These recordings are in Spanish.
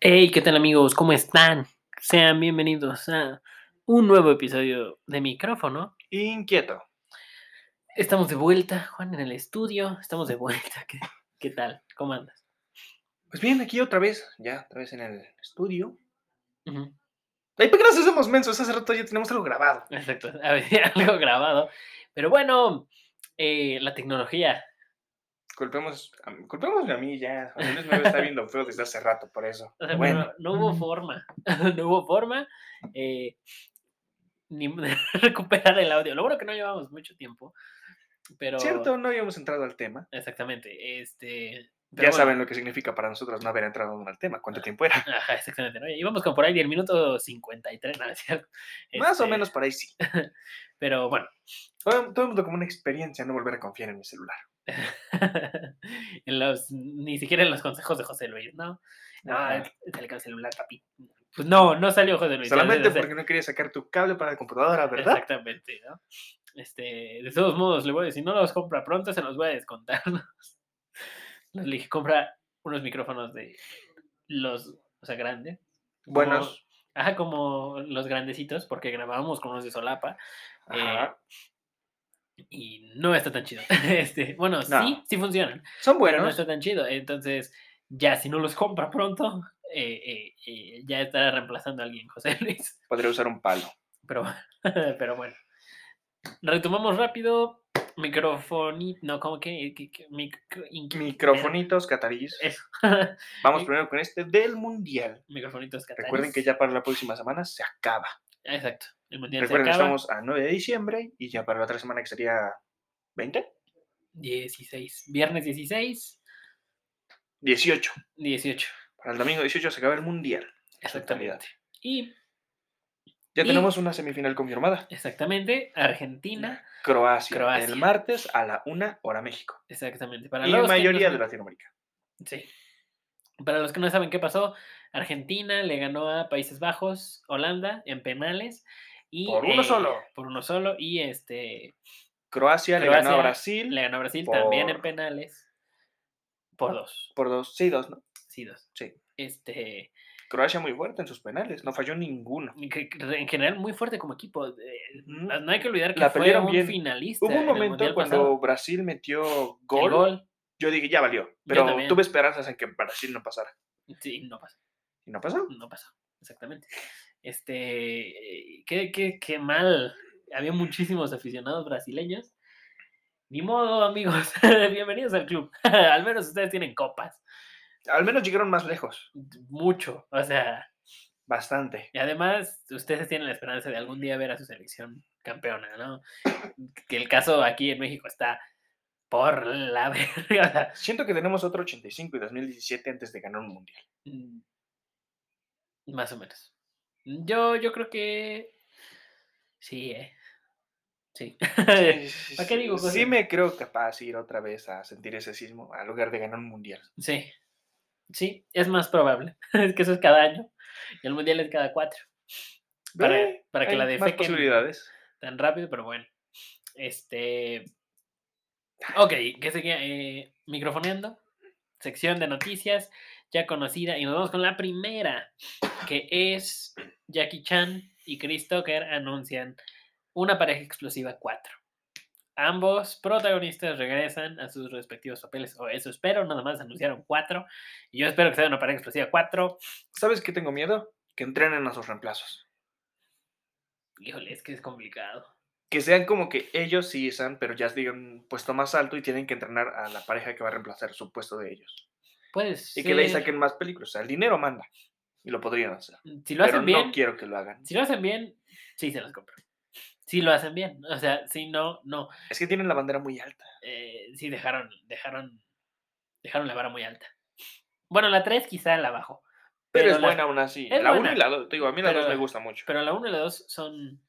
Hey, ¿qué tal amigos? ¿Cómo están? Sean bienvenidos a un nuevo episodio de micrófono. Inquieto. Estamos de vuelta, Juan, en el estudio. Estamos de vuelta. ¿Qué, qué tal? ¿Cómo andas? Pues bien, aquí otra vez, ya, otra vez en el estudio. Ay, ¿por qué nos hacemos mensos? Hace rato ya tenemos algo grabado. Exacto, algo grabado. Pero bueno, eh, la tecnología. Culpemos, a- culpémosme a mí ya. A Luis me está viendo feo desde hace rato por eso. o sea, Bueno, no hubo forma. no hubo forma eh, ni de recuperar el audio. Lo bueno que no llevamos mucho tiempo. Pero. cierto, no habíamos entrado al tema. Exactamente. Este. Ya bueno. saben lo que significa para nosotros no haber entrado aún al tema. ¿Cuánto tiempo era? Ajá, exactamente, ¿no? Íbamos como por ahí del minuto 53, ¿no? ¿Es cierto? Más o Este, menos por ahí sí. Pero bueno, Todo todo el mundo como una experiencia no volver a confiar en mi celular. en los, ni siquiera en los consejos de José Luis, ¿no? No, Ajá. sale con el celular, papi. Pues no, no salió José Luis. Solamente porque no quería sacar tu cable para la computadora, ¿verdad? Exactamente, ¿no? Este, de todos modos, le voy a decir, no los compra pronto, se los voy a descontar. Les dije, compra unos micrófonos de los, o sea, grandes. Buenos. Ajá, como los grandecitos, porque grabábamos con unos de solapa. eh, Ajá. Y no está tan chido. Este, bueno, sí, No. sí funcionan, Son pero no buenos. está tan chido. Entonces, ya si no los compra pronto, eh, eh, eh, ya estará reemplazando a alguien, José Luis. Podría usar un palo. Pero, pero bueno. Retomamos rápido. Microfonito. No, ¿cómo que? micro- Microfonitos catarís. Eso. Vamos primero con este del mundial. Microfonitos Recuerden que catarís. ya para la próxima semana se acaba. Exacto. El mundial Recuerden se acaba. estamos a 9 de diciembre y ya para la otra semana que sería 20, 16. Viernes 16. 18. 18. Para el domingo 18 se acaba el mundial. Exactamente. Y Ya Y- tenemos una semifinal confirmada. exactamente, Argentina. Croacia, Croacia. El martes a la 1 hora México. Exactamente. Para y los que no mayoría de Latinoamérica. Sí. Para los que no saben qué pasó, Argentina le ganó a Países Bajos, Holanda en penales. Y, Por uno eh, solo. Por uno solo. Y este Croacia, le ganó a Brasil le ganó a Brasil también en penales. Por dos. por dos. Sí, dos, ¿no? Sí, dos. Sí. Este. Croacia muy fuerte en sus penales. No falló ninguno. en general muy fuerte como equipo. eh. No hay que olvidar que La fue un bien. finalista. Hubo un momento cuando pasado. Brasil metió gol. Yo dije, ya valió. Pero tuve esperanzas en que Brasil no pasara. Sí, no pasó. ¿Y no pasó? No pasó, exactamente. Este, eh, qué, qué, qué mal. Había muchísimos aficionados brasileños. Ni modo, amigos. Bienvenidos al club. al menos ustedes tienen copas. Al menos llegaron más lejos. Mucho. O sea, Bastante. y además ustedes tienen la esperanza de algún día ver a su selección campeona, ¿no? Que el caso aquí en México está por la verga. Siento que tenemos otro 85 y 2017 antes de ganar un mundial. Mm, Más o menos. Yo, yo creo que sí, eh. Sí. ¿Para qué digo Sí me creo capaz de ir otra vez a sentir ese sismo al lugar de ganar un mundial. Sí. Sí, es más probable. Es que eso es cada año. Y el mundial es cada cuatro. Para, Eh, para que la más defequen posibilidades. tan rápido, pero bueno. Este. Ok, ¿qué seguía? Eh, microfoneando. Sección de noticias ya conocida. Y nos vamos con la primera, que es Jackie Chan y Chris Tucker anuncian una pareja explosiva 4. Ambos protagonistas regresan a sus respectivos papeles, o eso espero, nada más anunciaron 4. Y yo espero que sea una pareja explosiva 4. ¿Sabes qué tengo miedo? Que entrenen a sus reemplazos. Híjole, es que es complicado. Que sean como que ellos sí están, pero ya digan un puesto más alto y tienen que entrenar a la pareja que va a reemplazar su puesto de ellos. Pues. Y que le saquen más películas. O sea, el dinero manda. Y lo podrían hacer. Si lo Pero hacen bien, no quiero que lo hagan. Si lo hacen bien, sí se los compro. Si lo hacen bien. O sea, si no, no. Es que tienen la bandera muy alta. Eh, sí dejaron, dejaron, dejaron la vara muy alta. Bueno, la 3 quizá la bajo. Pero, es la- buena aún así. la 1 buena, y la 2. Digo, a mí la 2 pero- me gusta mucho. Pero la 1 y la 2 son,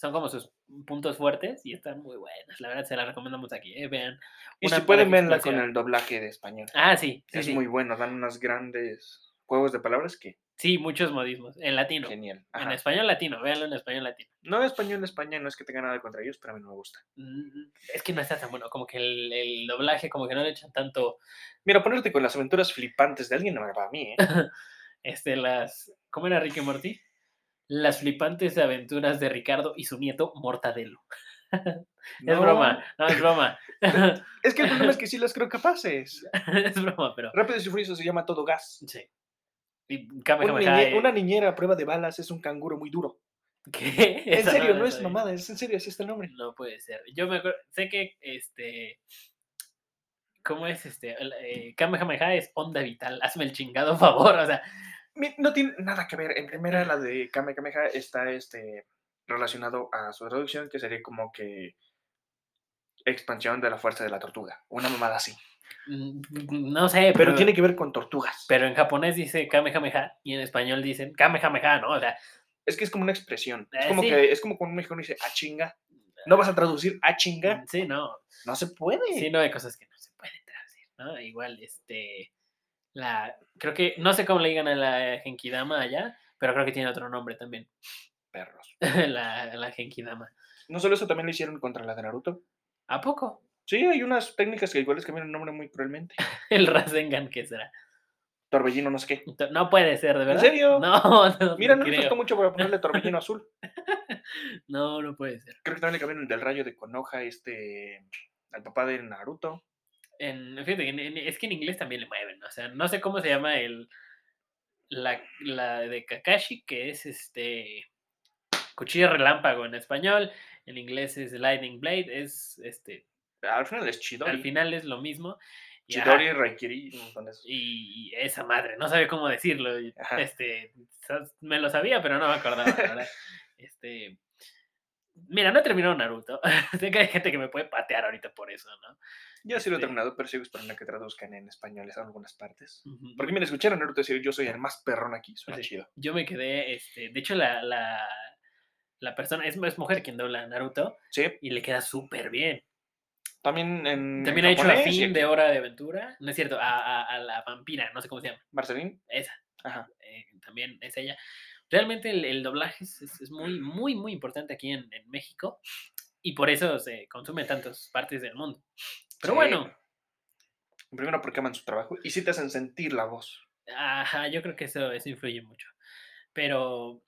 son como sus puntos fuertes y están muy buenas. La verdad se las recomendamos aquí. eh, Vean. y si pueden verla con el doblaje de español. Ah, sí. Sí, es sí. muy bueno. Dan unos grandes juegos de palabras que Sí, muchos modismos. En latino. genial. En español latino. Véanlo en español latino. No español en España, no es que tenga nada contra ellos, pero a mí no me gusta. Mm, Es que no está tan bueno. Como que el, el doblaje, como que no le echan tanto. Mira, ponerte con las aventuras flipantes de alguien no me va a mí, ¿eh? Este, las. ¿Cómo era Ricky Morty? Las flipantes aventuras de Ricardo y su nieto Mortadelo. Es broma, no, es broma. Es que el problema es que sí las creo capaces. es broma, pero. Rápido y Furioso se llama Todo Gas. Sí. Y Una, Kamehameha, niñe- eh, una niñera a prueba de balas es un canguro muy duro. ¿Qué? En Esa serio, no es mamada, es en serio, así está el nombre. No puede ser. Yo me acuerdo, sé que este. ¿Cómo es este? Eh, Kamehameha es onda vital. Hazme el chingado favor. O sea, No tiene nada que ver. En primera, la de Kame Kameha está este, relacionado a su traducción, que sería como que expansión de la fuerza de la tortuga. Una mamada así. mm, no sé, Pero tiene que ver con tortugas. Pero en japonés dice Kamehameha y en español dicen Kamehameha, ¿no? O sea, Es que es como una expresión. Es Eh, como, sí. que, es como cuando un mexicano dice a chinga. No vas a traducir a chinga. sí, no. No se puede. Sí, no hay cosas que no se pueden traducir, ¿no? Igual, este. La. Creo que. No sé cómo le digan a la Genkidama allá, pero creo que tiene otro nombre también. Perros. la, la Genkidama. No solo eso, también lo hicieron contra la de Naruto. ¿A poco? Sí, hay unas técnicas que igual les cambian el nombre muy cruelmente. El Rasengan, ¿qué será? Torbellino, no sé qué. No puede ser, ¿de verdad? serio? No, no, Mira, no creo. costó mucho para ponerle torbellino azul. No, no puede ser. Creo que también le cambiaron el del rayo de Konoha, este. al papá de Naruto. En, fíjate, que en- en- es que en inglés también le mueven. O sea, no sé cómo se llama el. La, la de Kakashi, que es este. Cuchillo relámpago en español. En inglés es Lightning Blade. Es este. Al final es Chidori. Al final es lo mismo. y, ajá, Chidori, Raikiri, esos. y, y esa madre, no sabía cómo decirlo. Ajá. Este, me lo sabía, pero no me acordaba, la verdad. Este, mira, no he terminado Naruto. sé que hay gente que me puede patear ahorita por eso, ¿no? Yo sí lo he Este- terminado, pero sigo esperando que traduzcan en español en algunas partes. Ujú. Porque mira, escucharon Naruto decir yo soy el más perrón aquí, suena Sí. chido. Yo me quedé, este, de hecho, la, la, la persona, es, es mujer quien dobla a Naruto Sí, y le queda súper bien. también en. También en ha hecho a japonés y fin de. Hora de Aventura, no es cierto, a, a- a la vampira, no sé cómo se llama, Marcelín, esa. ajá. eh, también es ella. Realmente el, el doblaje es, es- es muy, muy, muy importante aquí en, en México y por eso se consume en tantas partes del mundo. Pero Sí. bueno, Primero porque aman su trabajo y sí te hacen sentir la voz. ajá, yo creo que eso, eso influye mucho. Pero,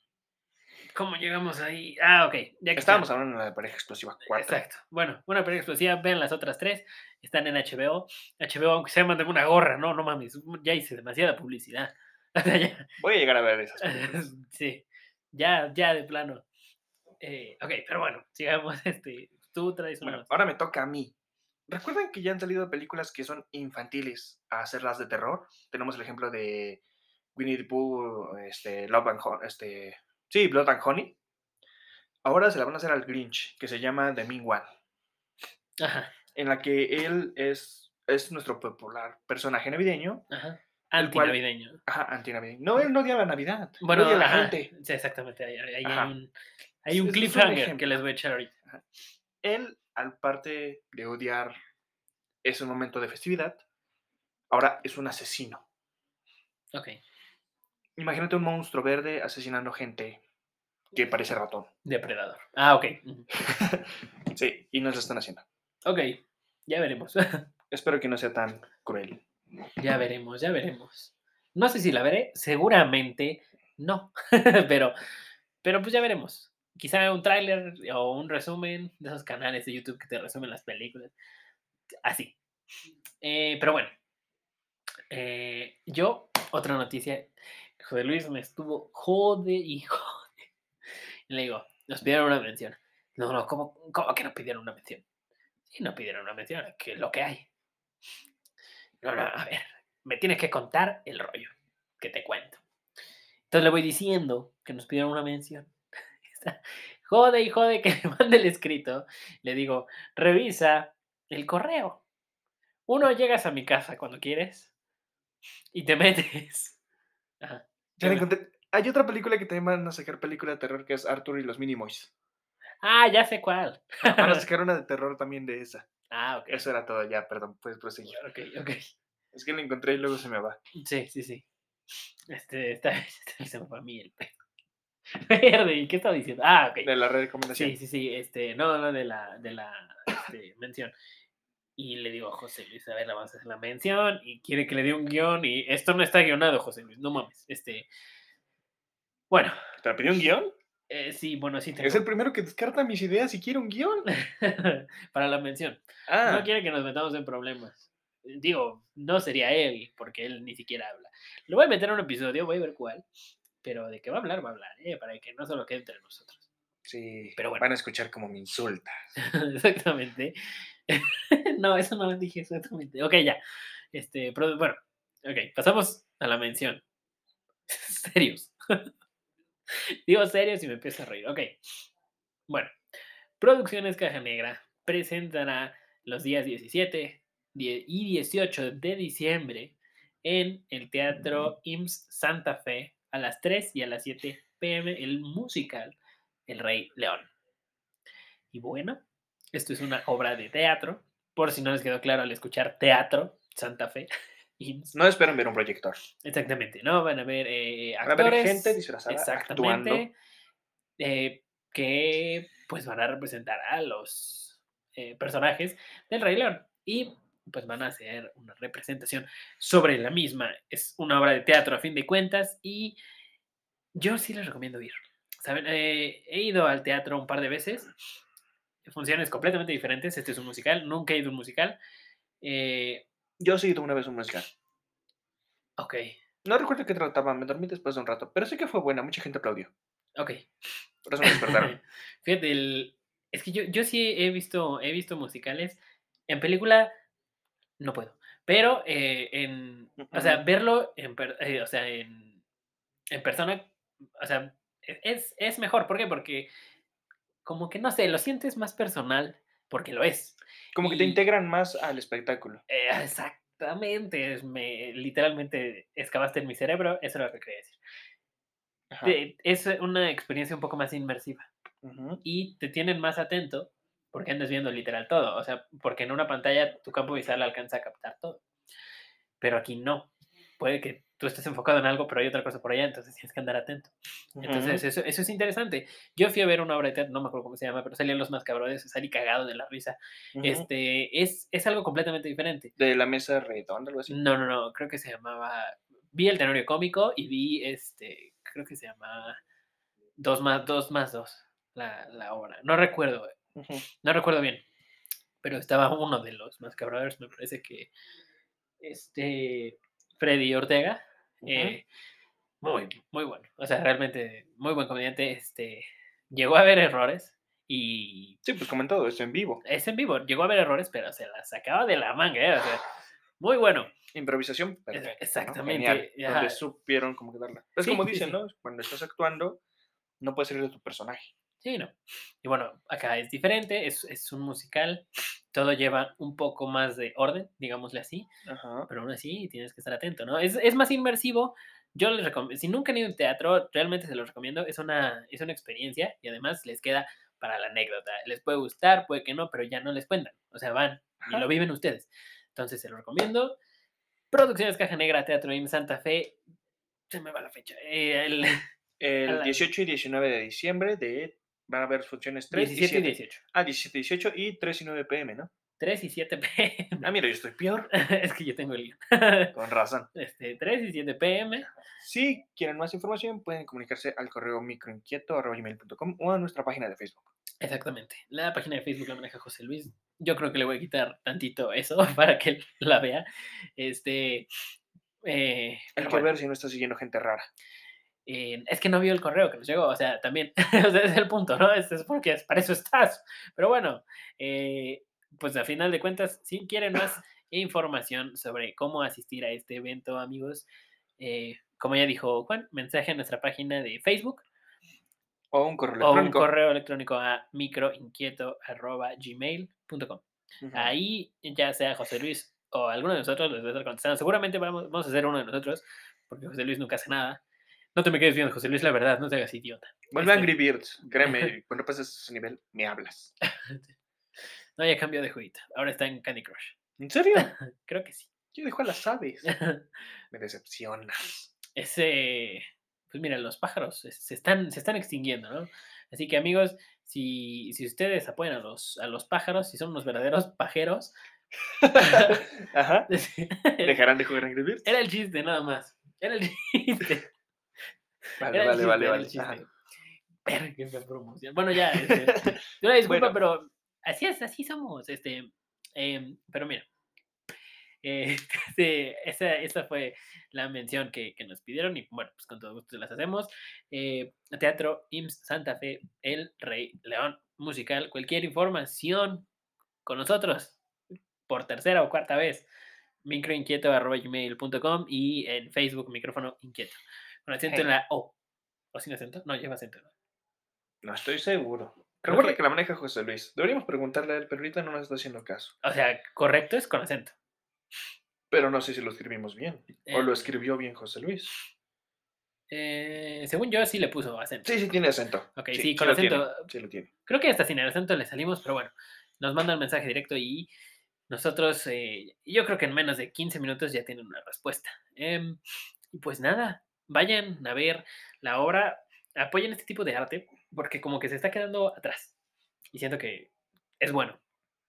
¿cómo llegamos ahí? Ah, ok. Ya que Estábamos hablando de la pareja explosiva 4. Exacto. Bueno, una película explosiva, vean las otras tres, están en HBO. HBO, aunque sea, manden una gorra, no, no mames, ya hice demasiada publicidad. Voy a llegar a ver esas. sí, ya, ya de plano. Eh, ok, pero bueno, sigamos. Este, tú traes una. Bueno, ahora me toca a mí. ¿Recuerdan que ya han salido películas que son infantiles a hacerlas de terror? Tenemos el ejemplo de Winnie the Pooh, este, Love and Honey, este, sí, Blood and Honey. Ahora se la van a hacer al Grinch, que se llama The Mean One, Ajá, en la que él es, es nuestro popular personaje navideño, ajá. Cual- Antinavideño. ajá, antinavideño. No, él no odia la Navidad, Bueno, odia la ajá, gente. Sí, exactamente. Ahí, ahí hay un, hay un cliffhanger que les voy a echar ahorita. Él, al parte de odiar ese momento de festividad, ahora es un asesino. Ok, Imagínate un monstruo verde asesinando gente que parece ratón. depredador. Ah, ok. Sí, y nos lo están haciendo. Ok, ya veremos. Espero que no sea tan cruel. Ya veremos, ya veremos. No sé si la veré, seguramente no, pero, pero pues ya veremos. Quizá un tráiler o un resumen de esos canales de YouTube que te resumen las películas. Así. Eh, pero bueno, eh, yo, otra noticia, José Luis me estuvo jode y jode. Y le digo, nos pidieron una mención. No, no, ¿cómo, cómo que nos pidieron una mención? Sí, no pidieron una mención, que es lo que hay. No, no, a ver, me tienes que contar el rollo que te cuento. Entonces le voy diciendo que nos pidieron una mención. Está, Jode y jode que le mande el escrito. Le digo, revisa el correo. Uno, llegas a mi casa cuando quieres y te metes. Ajá. Ya encontré. Hay otra película que también van a sacar película de terror que es Arthur y los Minimoys. Ah, ya sé cuál. Van a sacar una de terror también de esa. Ah, ok. Eso era todo, ya, perdón, puedes proseguir. Ok, ok. Es que lo encontré y luego se me va. Sí, sí, sí. Este, está, está- se me fue a mí el pedo. Verde, ¿y qué estaba diciendo? Ah, ok. De la recomendación. Sí, sí, sí, este, no, no, de la, de la este, mención. Y le digo a José Luis, a ver, la vamos a hacer la mención y quiere que le dé un guion y esto no está guionado, José Luis, no mames. Este, bueno, ¿Te pidió un guion? eh, sí, bueno, sí Es tengo el primero que descarta mis ideas y quiere un guion. para la mención. Ah, No quiere que nos metamos en problemas. Digo, no sería él, porque él ni siquiera habla. Lo voy a meter en un episodio, voy a ver cuál. Pero de qué va a hablar, va a hablar, ¿eh? Para que no solo quede entre nosotros. sí. pero bueno. Van a escuchar como me insulta. exactamente. no, eso no lo dije exactamente. Ok, ya. Este, pero, bueno, ok, pasamos a la mención. serios. Digo serios y me empiezo a reír. Ok. Bueno, Producciones Caja Negra presentará los días 17 die- y 18 de diciembre en el Teatro IMSS Santa Fe a las 3 y a las 7 pm el musical El Rey León. Y bueno, esto es una obra de teatro, por si no les quedó claro al escuchar teatro, Santa Fe. No esperan ver un proyector. Exactamente, ¿no? Van a ver eh, Van a ver actores. gente disfrazada actuando. Exactamente. eh, que pues van a representar a los eh, personajes del Rey León. Y pues van a hacer una representación sobre la misma. Es una obra de teatro a fin de cuentas y yo sí les recomiendo ir. ¿Saben? Eh, he ido al teatro un par de veces. Funciones completamente diferentes. Este es un musical. Nunca he ido a un musical. Eh, Yo sí tuve una vez un musical. ok, No recuerdo qué trataba, me dormí después de un rato, pero sé que fue buena, mucha gente aplaudió. ok. Por eso me despertaron. Fíjate, el- es que yo, yo sí he visto, he visto musicales. En película no puedo. Pero eh, en. O sea, verlo en, eh, o sea, en, en persona. O sea, e- es, es mejor. ¿Por qué? Porque como que no sé, lo sientes más personal. Porque lo es. Como que te integran más al espectáculo. Eh, exactamente. es- Me, literalmente excavaste en mi cerebro. Eso es lo que quería decir. Ajá. Es una experiencia un poco más inmersiva. Y te tienen más atento porque andas viendo literal todo. O sea, porque en una pantalla tu campo visual alcanza a captar todo. Pero aquí no. Puede que tú estés enfocado en algo, pero hay otra cosa por allá, entonces tienes que andar atento. Entonces, eso, eso es interesante. Yo fui a ver una obra de teatro, no me acuerdo cómo se llama, pero salían los más cabrones, salí cagado de la risa. Ujú. Este, es, es algo completamente diferente. De la mesa redonda, algo así. No, no, no, creo que se llamaba. Vi el tenorio cómico y vi este, creo que se llamaba Dos más, dos más dos, la, la obra. No recuerdo, No recuerdo bien, pero estaba uno de los más cabrones, me parece que este Freddy Ortega, eh, muy, muy bueno, o sea, realmente muy buen comediante, este, llegó a haber errores y Sí, pues como en todo, esto en vivo. es en vivo, llegó a haber errores, pero se las sacaba de la manga, ¿eh? o sea, muy bueno. Improvisación perfecta. exactamente. Donde supieron cómo darla. Es Sí, como sí, dicen, sí. ¿no? Cuando estás actuando, no puedes salir de tu personaje. Sí, no. Y bueno, acá es diferente, es, es un musical, todo lleva un poco más de orden, digámosle así, Ajá. pero aún así tienes que estar atento, ¿no? Es, es más inmersivo. Yo les recomiendo, si nunca han ido a un teatro, realmente se los recomiendo, es una, es una experiencia y además les queda para la anécdota. Les puede gustar, puede que no, pero ya no les cuentan, o sea, van y Ajá. lo viven ustedes. Entonces se lo recomiendo. Producciones Caja Negra, Teatro en Santa Fe, se me va la fecha. eh, el El la- 18 y 19 de diciembre de, van a haber funciones 3 17 y y 7. 18. Ah, 17 y 18 y 3 y 9 pm, ¿no? 3 y 7 pm. Ah, mira, yo estoy peor. es que yo tengo el. Con razón. este, 3 y 7 pm. Si quieren más información, pueden comunicarse al correo microinquieto.com o a nuestra página de Facebook. Exactamente. La página de Facebook la maneja José Luis. Yo creo que le voy a quitar tantito eso para que él la vea. Este. eh, Hay que bueno, ver si no está siguiendo gente rara. Es que no vio el correo que nos llegó, o sea, también, ese es el punto, ¿no? Es, es porque para eso estás. Pero bueno, eh, pues a final de cuentas, si quieren más información sobre cómo asistir a este evento, amigos, eh, como ya dijo Juan, mensaje a nuestra página de Facebook O un correo o un electrónico. correo electrónico a microinquieto.gmail.com. Ahí, ya sea José Luis o alguno de nosotros, les va a estar contestando. Seguramente vamos, vamos a hacer uno de nosotros, porque José Luis nunca hace nada. No te me quedes viendo, José Luis, la verdad, no te hagas idiota. Vuelve Este, Angry Birds. Créeme, cuando pases ese nivel, me hablas. No, ya cambió de jueguito. Ahora está en Candy Crush. ¿En serio? Creo que sí. Yo dejo a las aves. Me decepcionas. Ese. Pues mira, los pájaros se, se están, se están extinguiendo, ¿no? Así que amigos, si, si ustedes apoyan a los, a los pájaros, si son unos verdaderos pajeros, Ajá. ¿Dejarán de jugar Angry Birds? Era el chiste, nada más. Era el chiste. Vale, Era vale, vale, vale. Verga, qué promoción. Bueno, ya, este, una disculpa, Bueno. pero así es, así somos. Este, em, pero mira, eh, este, esa, esa fue la mención que, que nos pidieron y bueno, pues con todo gusto las hacemos. Eh, Teatro IMSS Santa Fe, El Rey León Musical, cualquier información con nosotros por tercera o cuarta vez microinquieto.gmail.com y en Facebook micrófono inquieto. Con acento en la O. ¿O sin acento? No, lleva acento. ¿no? No estoy seguro. Recuerda que- que... la maneja José Luis. Deberíamos preguntarle a él, pero ahorita no nos está haciendo caso. O sea, correcto es con acento. Pero no sé si lo escribimos bien. O lo Eh, escribió bien José Luis. Eh, según yo, sí le puso acento. Sí, sí tiene acento. Ok, sí, con lo tiene, acento. Sí lo tiene. Creo que hasta sin el acento le salimos, pero bueno, nos manda un mensaje directo y nosotros, eh, yo creo que en menos de 15 minutos ya tienen una respuesta. Em, y pues nada, vayan a ver la obra, apoyen este tipo de arte, porque como que se está quedando atrás. Y siento que es bueno.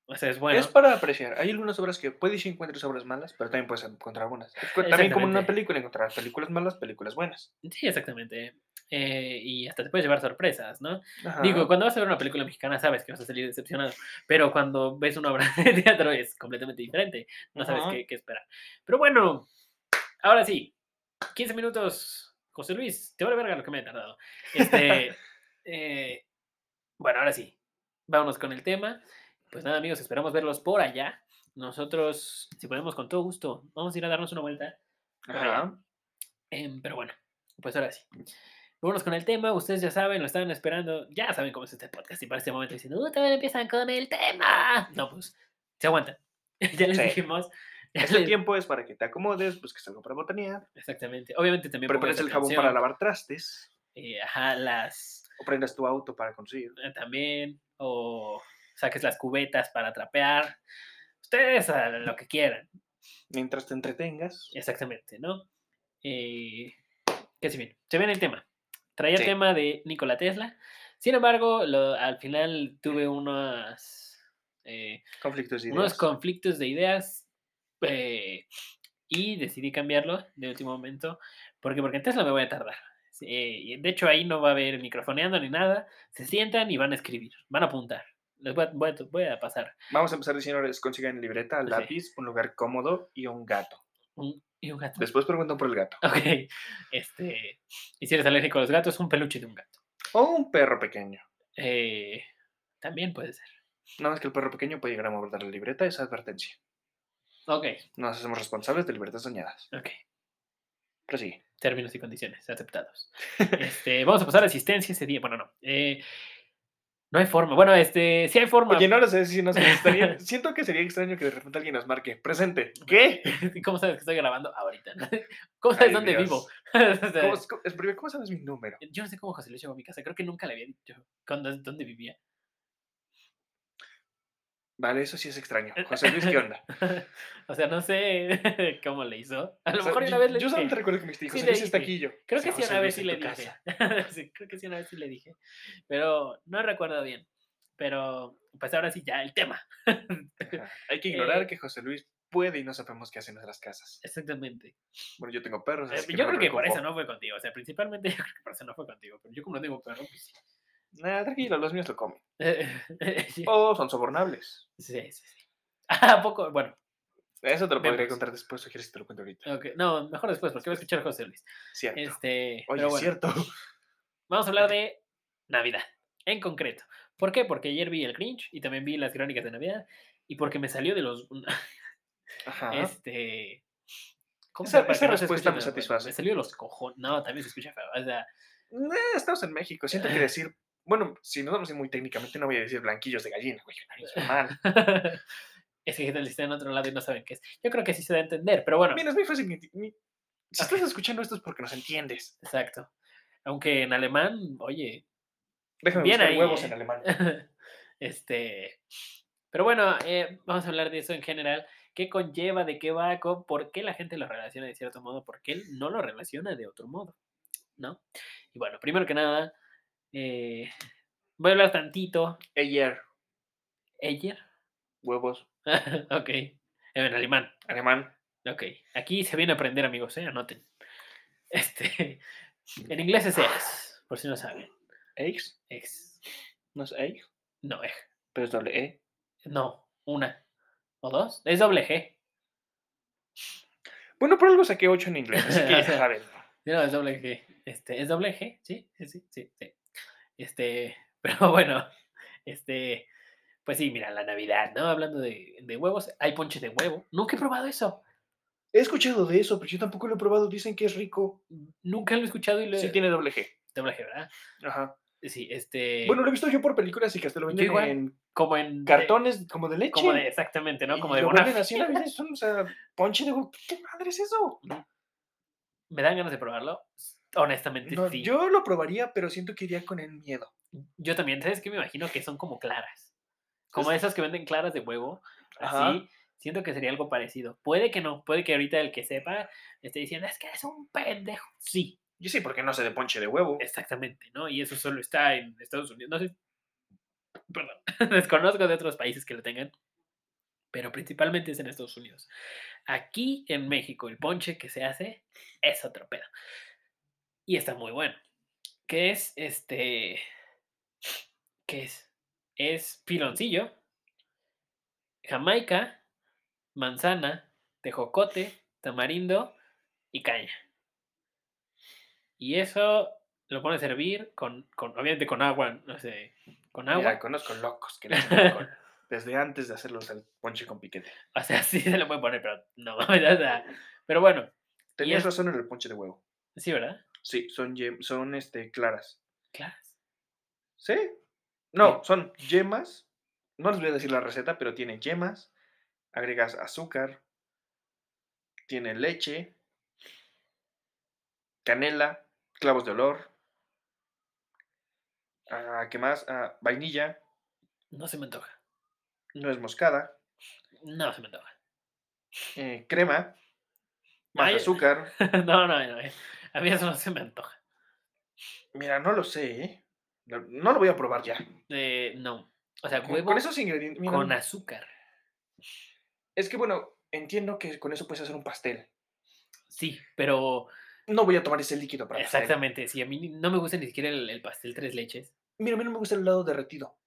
O sea, es bueno. Es para apreciar. Hay algunas obras que puedes encontrar obras malas, pero también puedes encontrar buenas. También como en una película encontrar películas malas, películas buenas. Sí, exactamente. Eh, y hasta te puedes llevar sorpresas, ¿no? Ajá. Digo, cuando vas a ver una película mexicana sabes que vas a salir decepcionado, pero cuando ves una obra de teatro es completamente diferente, no sabes qué esperar. Pero bueno, ahora sí, 15 minutos, José Luis, te vale verga lo que me he tardado. Este, eh, bueno, ahora sí, vámonos con el tema. Pues nada, amigos, esperamos verlos por allá. Nosotros, si podemos, con todo gusto, vamos a ir a darnos una vuelta. Ajá. Em, pero bueno, pues ahora sí. Vámonos con el tema. Ustedes ya saben, lo estaban esperando. Ya saben cómo es este podcast. Y para este momento diciendo, "Uh, todavía empiezan con el tema. No, pues, se aguantan. ya les Sí. dijimos. Este tiempo es para que te acomodes, busques algo para botanear, Exactamente. Obviamente también prepares el jabón canción, para lavar trastes, eh, ajá, las. o prendas tu auto para conducir. eh, también. O saques las cubetas para trapear. Ustedes a lo que quieran. Mientras te entretengas. Exactamente, ¿no? Eh, ¿Qué se viene? Se viene el tema. Traía Sí. tema de Nikola Tesla. Sin embargo, lo- al final tuve unos, eh, Conflictos de unos ideas. conflictos de ideas eh, y decidí cambiarlo de último momento. ¿Por qué? Porque en Tesla me voy a tardar. Eh, de hecho, ahí no va a haber microfoneando ni nada. Se sientan y van a escribir, van a apuntar. Les voy a, voy a- voy a pasar Vamos a empezar diciendo, les consigan libreta, Sí. lápiz, un lugar cómodo y un gato. un, y un gato. Después preguntan por el gato. Ok. Este, y si eres alérgico a los gatos, un peluche de un gato. O un perro pequeño. Eh, también puede ser. Nada más que el perro pequeño puede llegar a morder la libreta, esa advertencia. Ok, Nos hacemos responsables de libertades dañadas. ok. Pero sí. Términos y condiciones aceptados. Este, vamos a pasar a asistencia ese día. Bueno, no. eh, no hay forma. Bueno, este, sí hay forma. Oye, no lo sé si nos estaría... Siento que sería extraño que de repente alguien nos marque. Presente. ¿Qué? ¿Cómo sabes que estoy grabando ahorita? ¿Cómo sabes Ay, dónde Dios. vivo? ¿Cómo, cómo- es- primero, ¿cómo sabes mi número? yo no sé cómo José Luis llegó a mi casa. Creo que nunca le había dicho dónde vivía. Vale, eso sí es extraño. José Luis, ¿qué onda? o sea, no sé cómo le hizo. A lo O sea, mejor yo- una vez le Yo dije. solamente recuerdo que me dijiste, Sí José le Luis está aquí yo. Creo que "Sí, sí, José una vez sí le dije. casa". Sí, creo que sí, una vez sí le dije. Pero no recuerdo bien. Pero, pues ahora sí, ya el tema. Hay que ignorar Eh, que José Luis puede y no sabemos qué hace en nuestras casas. Exactamente. Bueno, yo tengo perros, Eh, así que yo no creo que por eso no fue contigo. O sea, principalmente yo creo que por eso no fue contigo. Pero yo como no tengo perro, pues sí. Nah, tranquilo, los míos lo comen. sí, O son sobornables. sí, sí. ¿A poco? Bueno, Eso te lo podría contar después, o quieres que te lo cuente ahorita. No, mejor después, porque voy a escuchar a José Luis. Cierto. Este, Oye, pero bueno, cierto. vamos a hablar de Navidad, en concreto. ¿Por qué? Porque ayer vi el Grinch y también vi las crónicas de Navidad. Y porque me salió de los... Ajá. Este. ¿Cómo Esa- esa no respuesta me satisface. Me salió de los cojones. No, también se escucha feo. O sea, estamos en México, siento que decir... Bueno, si nos vamos a ir muy técnicamente, no voy a decir blanquillos de gallina, güey. es mal. es que están en otro lado y no saben qué es. Yo creo que sí se da a entender, pero bueno, Mira, es muy fácil. mi- Si estás escuchando esto es porque nos entiendes. exacto. Aunque en alemán, oye, Déjame Bien ahí, huevos ¿eh? en alemán. este. Pero bueno, eh, vamos a hablar de eso en general. ¿Qué conlleva? ¿De qué va? co- ¿Por qué la gente lo relaciona de cierto modo? ¿Por qué él no lo relaciona de otro modo? ¿No? Y bueno, primero que nada, eh, voy a hablar tantito. Ayer. Ayer. huevos, ok. En alemán. alemán. Ok. Aquí se viene a aprender, amigos, ¿eh? Anoten. Este. En inglés es ex, por si no saben. Eggs. Ex. No es egg, No, ex. pero es doble E. No, una. ¿O dos? Es doble G. Bueno, por algo saqué 8 en inglés, así que ya saben. No, es doble G. Este, es doble G, sí, sí, sí, sí, sí. Este, pero bueno, este, pues sí, mira, la Navidad, ¿no? Hablando de, de huevos, hay ponche de huevo. Nunca he probado eso. He escuchado de eso, pero yo tampoco lo he probado. Dicen que es rico. Nunca lo he escuchado y lo he... Sí tiene doble G. Doble G, ¿verdad? Ajá. Sí, este... Bueno, lo he visto yo por películas y que hasta lo venden igual, en como en... de- cartones como de leche. como de, exactamente, ¿no? Y Como de lo buena venden así en Navidad, son, o sea, ponche de huevo. ¿Qué madre es eso? ¿Me dan ganas de probarlo? Honestamente, No, sí. Yo lo probaría, pero siento que iría con el miedo. Yo también, ¿sabes qué? Me imagino que son como claras. Como Es- esas que venden claras de huevo. Ajá. Así. Siento que sería algo parecido. Puede que no. Puede que ahorita el que sepa esté diciendo, es que eres un pendejo. Sí, Yo sí, porque no sé de ponche de huevo. exactamente, ¿no? Y eso solo está en Estados Unidos. No sé. Perdón. Desconozco de otros países que lo tengan. Pero principalmente es en Estados Unidos. Aquí en México, el ponche que se hace es otro pedo. Y está muy bueno. Que es este. ¿Qué es? Es piloncillo, jamaica, manzana, tejocote, tamarindo y caña. Y eso lo pones a servir con, con obviamente con agua, no sé, con agua. Mira, conozco locos que echan alcohol, Desde antes de hacerlos el ponche con piquete. O sea, sí se lo puede poner, pero no, o sea, pero bueno, Tenías razón en el ponche de huevo. sí, ¿verdad? Sí, son, son este, claras. Claro. ¿Sí? No, son yemas. No les voy a decir la receta, pero tiene yemas. Agregas azúcar. Tiene leche. Canela. Clavos de olor. ah, ¿Qué más? Ah, vainilla. No se me antoja. Nuez moscada. No se me antoja. eh, crema. Más Ay. azúcar. no, no, no. A mí eso no se me antoja. Mira, no lo sé, ¿eh? No, lo voy a probar ya. Eh, no. O sea, Con, huevo con esos ingredientes. mira, con azúcar. Es que bueno, entiendo que con eso puedes hacer un pastel. Sí, pero No voy a tomar ese líquido para pastel. exactamente, sí, a mí no me gusta ni siquiera el, el pastel tres leches. Mira, a mí no me gusta el helado derretido.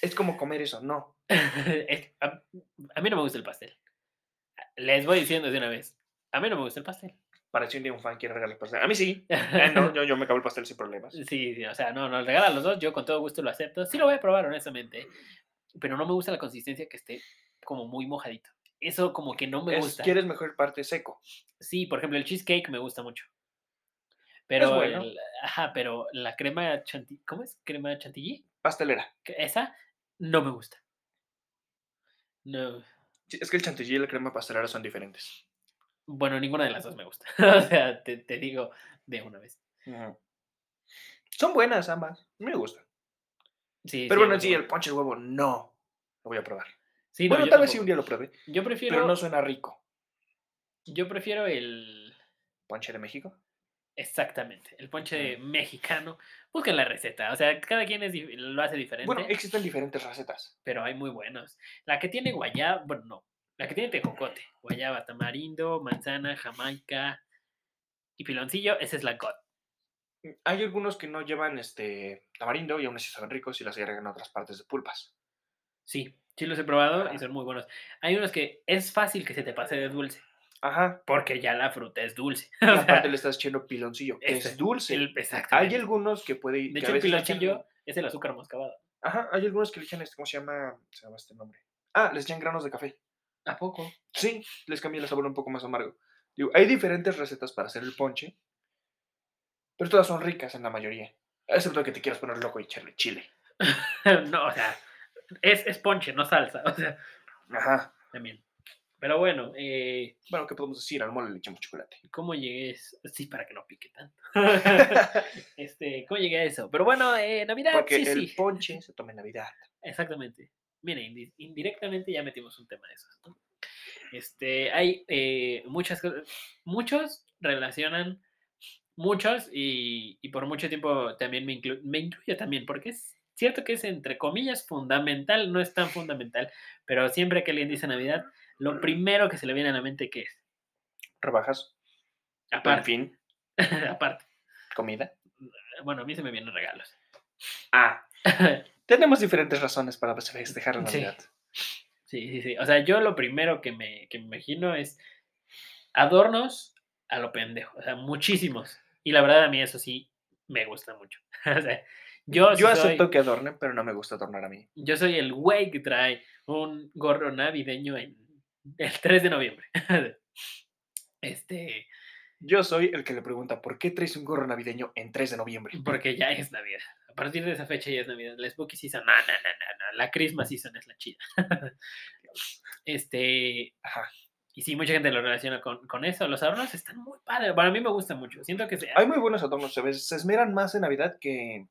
Es como comer eso, no. A, a mí no me gusta el pastel. Les voy diciendo de una vez. A mí no me gusta el pastel. Para si un día un fan quiere regalar pastel. A mí sí. Eh, no, yo, yo me acabo el pastel sin problemas. Sí, sí, o sea, no, no, regala los dos, yo con todo gusto lo acepto. Sí lo voy a probar, honestamente. Pero no me gusta la consistencia que esté como muy mojadito. Eso como que no me Es- gusta. ¿Quieres mejor parte seco? Sí, por ejemplo, el cheesecake me gusta mucho. Pero, bueno. el- ajá, pero la crema chantilly, ¿cómo es? ¿Crema chantilly? Pastelera. Esa no me gusta. No, Sí, Es que el chantilly y la crema pastelera son diferentes. Bueno, ninguna de las dos me gusta. o sea, te, te digo de una vez. Son buenas ambas. Me gustan. Sí, Pero sí, bueno, sí, bueno. el ponche de huevo no. Lo voy a probar. Sí, no, bueno, tal vez sí un día lo pruebe. Yo prefiero, Pero no suena rico. yo prefiero el, ¿Ponche de México? exactamente, el ponche mexicano. Busquen la receta, o sea, cada quien es, lo hace diferente. Bueno, existen diferentes recetas. pero hay muy buenos. La que tiene guayaba, bueno, no, la que tiene tejocote, guayaba, tamarindo, manzana, jamaica y piloncillo, esa es la God. Hay algunos que no llevan este tamarindo y aún así saben ricos y las agregan otras partes de pulpas. Sí, sí los he probado y son muy buenos. Hay unos que es fácil que se te pase de dulce, Ajá. porque ya la fruta es dulce. Y O sea, aparte le estás echando piloncillo, que este, es dulce. el- Hay algunos que puede de que a hecho, el echan- piloncillo es el azúcar moscabado. Ajá, hay algunos que le echan este, ¿cómo se llama? Se llama este nombre. Ah, les echan granos de café. ¿A poco? Sí, les cambia el sabor un poco más amargo. Digo, hay diferentes recetas para hacer el ponche, pero todas son ricas en la mayoría. Excepto que te quieras poner loco y echarle chile. no, o sea, es, es ponche, no salsa. O sea, Ajá. también. Pero bueno, eh, Bueno, ¿qué podemos decir? Al mole le echamos chocolate. ¿Cómo llegué a eso? Sí, para que no pique tanto. este, ¿Cómo llegué a eso? Pero bueno, eh, Navidad, Porque sí, el sí. ponche se toma en Navidad. Exactamente. Mira, indi- indirectamente ya metimos un tema de esos. ¿no? Este, hay eh, muchas cosas. Muchos relacionan, muchos, y, y por mucho tiempo también me, inclu- me incluyo también, porque es cierto que es entre comillas fundamental, no es tan fundamental, pero siempre que alguien dice Navidad, lo primero que se le viene a la mente, ¿qué es? Rebajas. Aparte, fin, aparte. comida. Bueno, a mí se me vienen regalos. Ah, tenemos diferentes razones para festejar la Sí. Navidad. Sí, sí, sí. O sea, yo lo primero que me, que me imagino es adornos a lo pendejo. O sea, muchísimos. Y la verdad a mí eso sí me gusta mucho. o sea, yo, Yo sí soy, acepto que adornen, pero no me gusta adornar a mí. yo soy el güey que trae un gorro navideño en el 3 de noviembre. este, Yo soy el que le pregunta, ¿por qué traes un gorro navideño en 3 de noviembre? porque ya es Navidad. A partir de esa fecha ya es Navidad. La Spooky Season, no, no, no, no. La Christmas Season es la chida. este, Ajá. Y sí, mucha gente lo relaciona con, con eso. Los adornos están muy padres. Para mí me gusta mucho. Siento que se, Hay muy buenos adornos, se, esmeran más en Navidad que,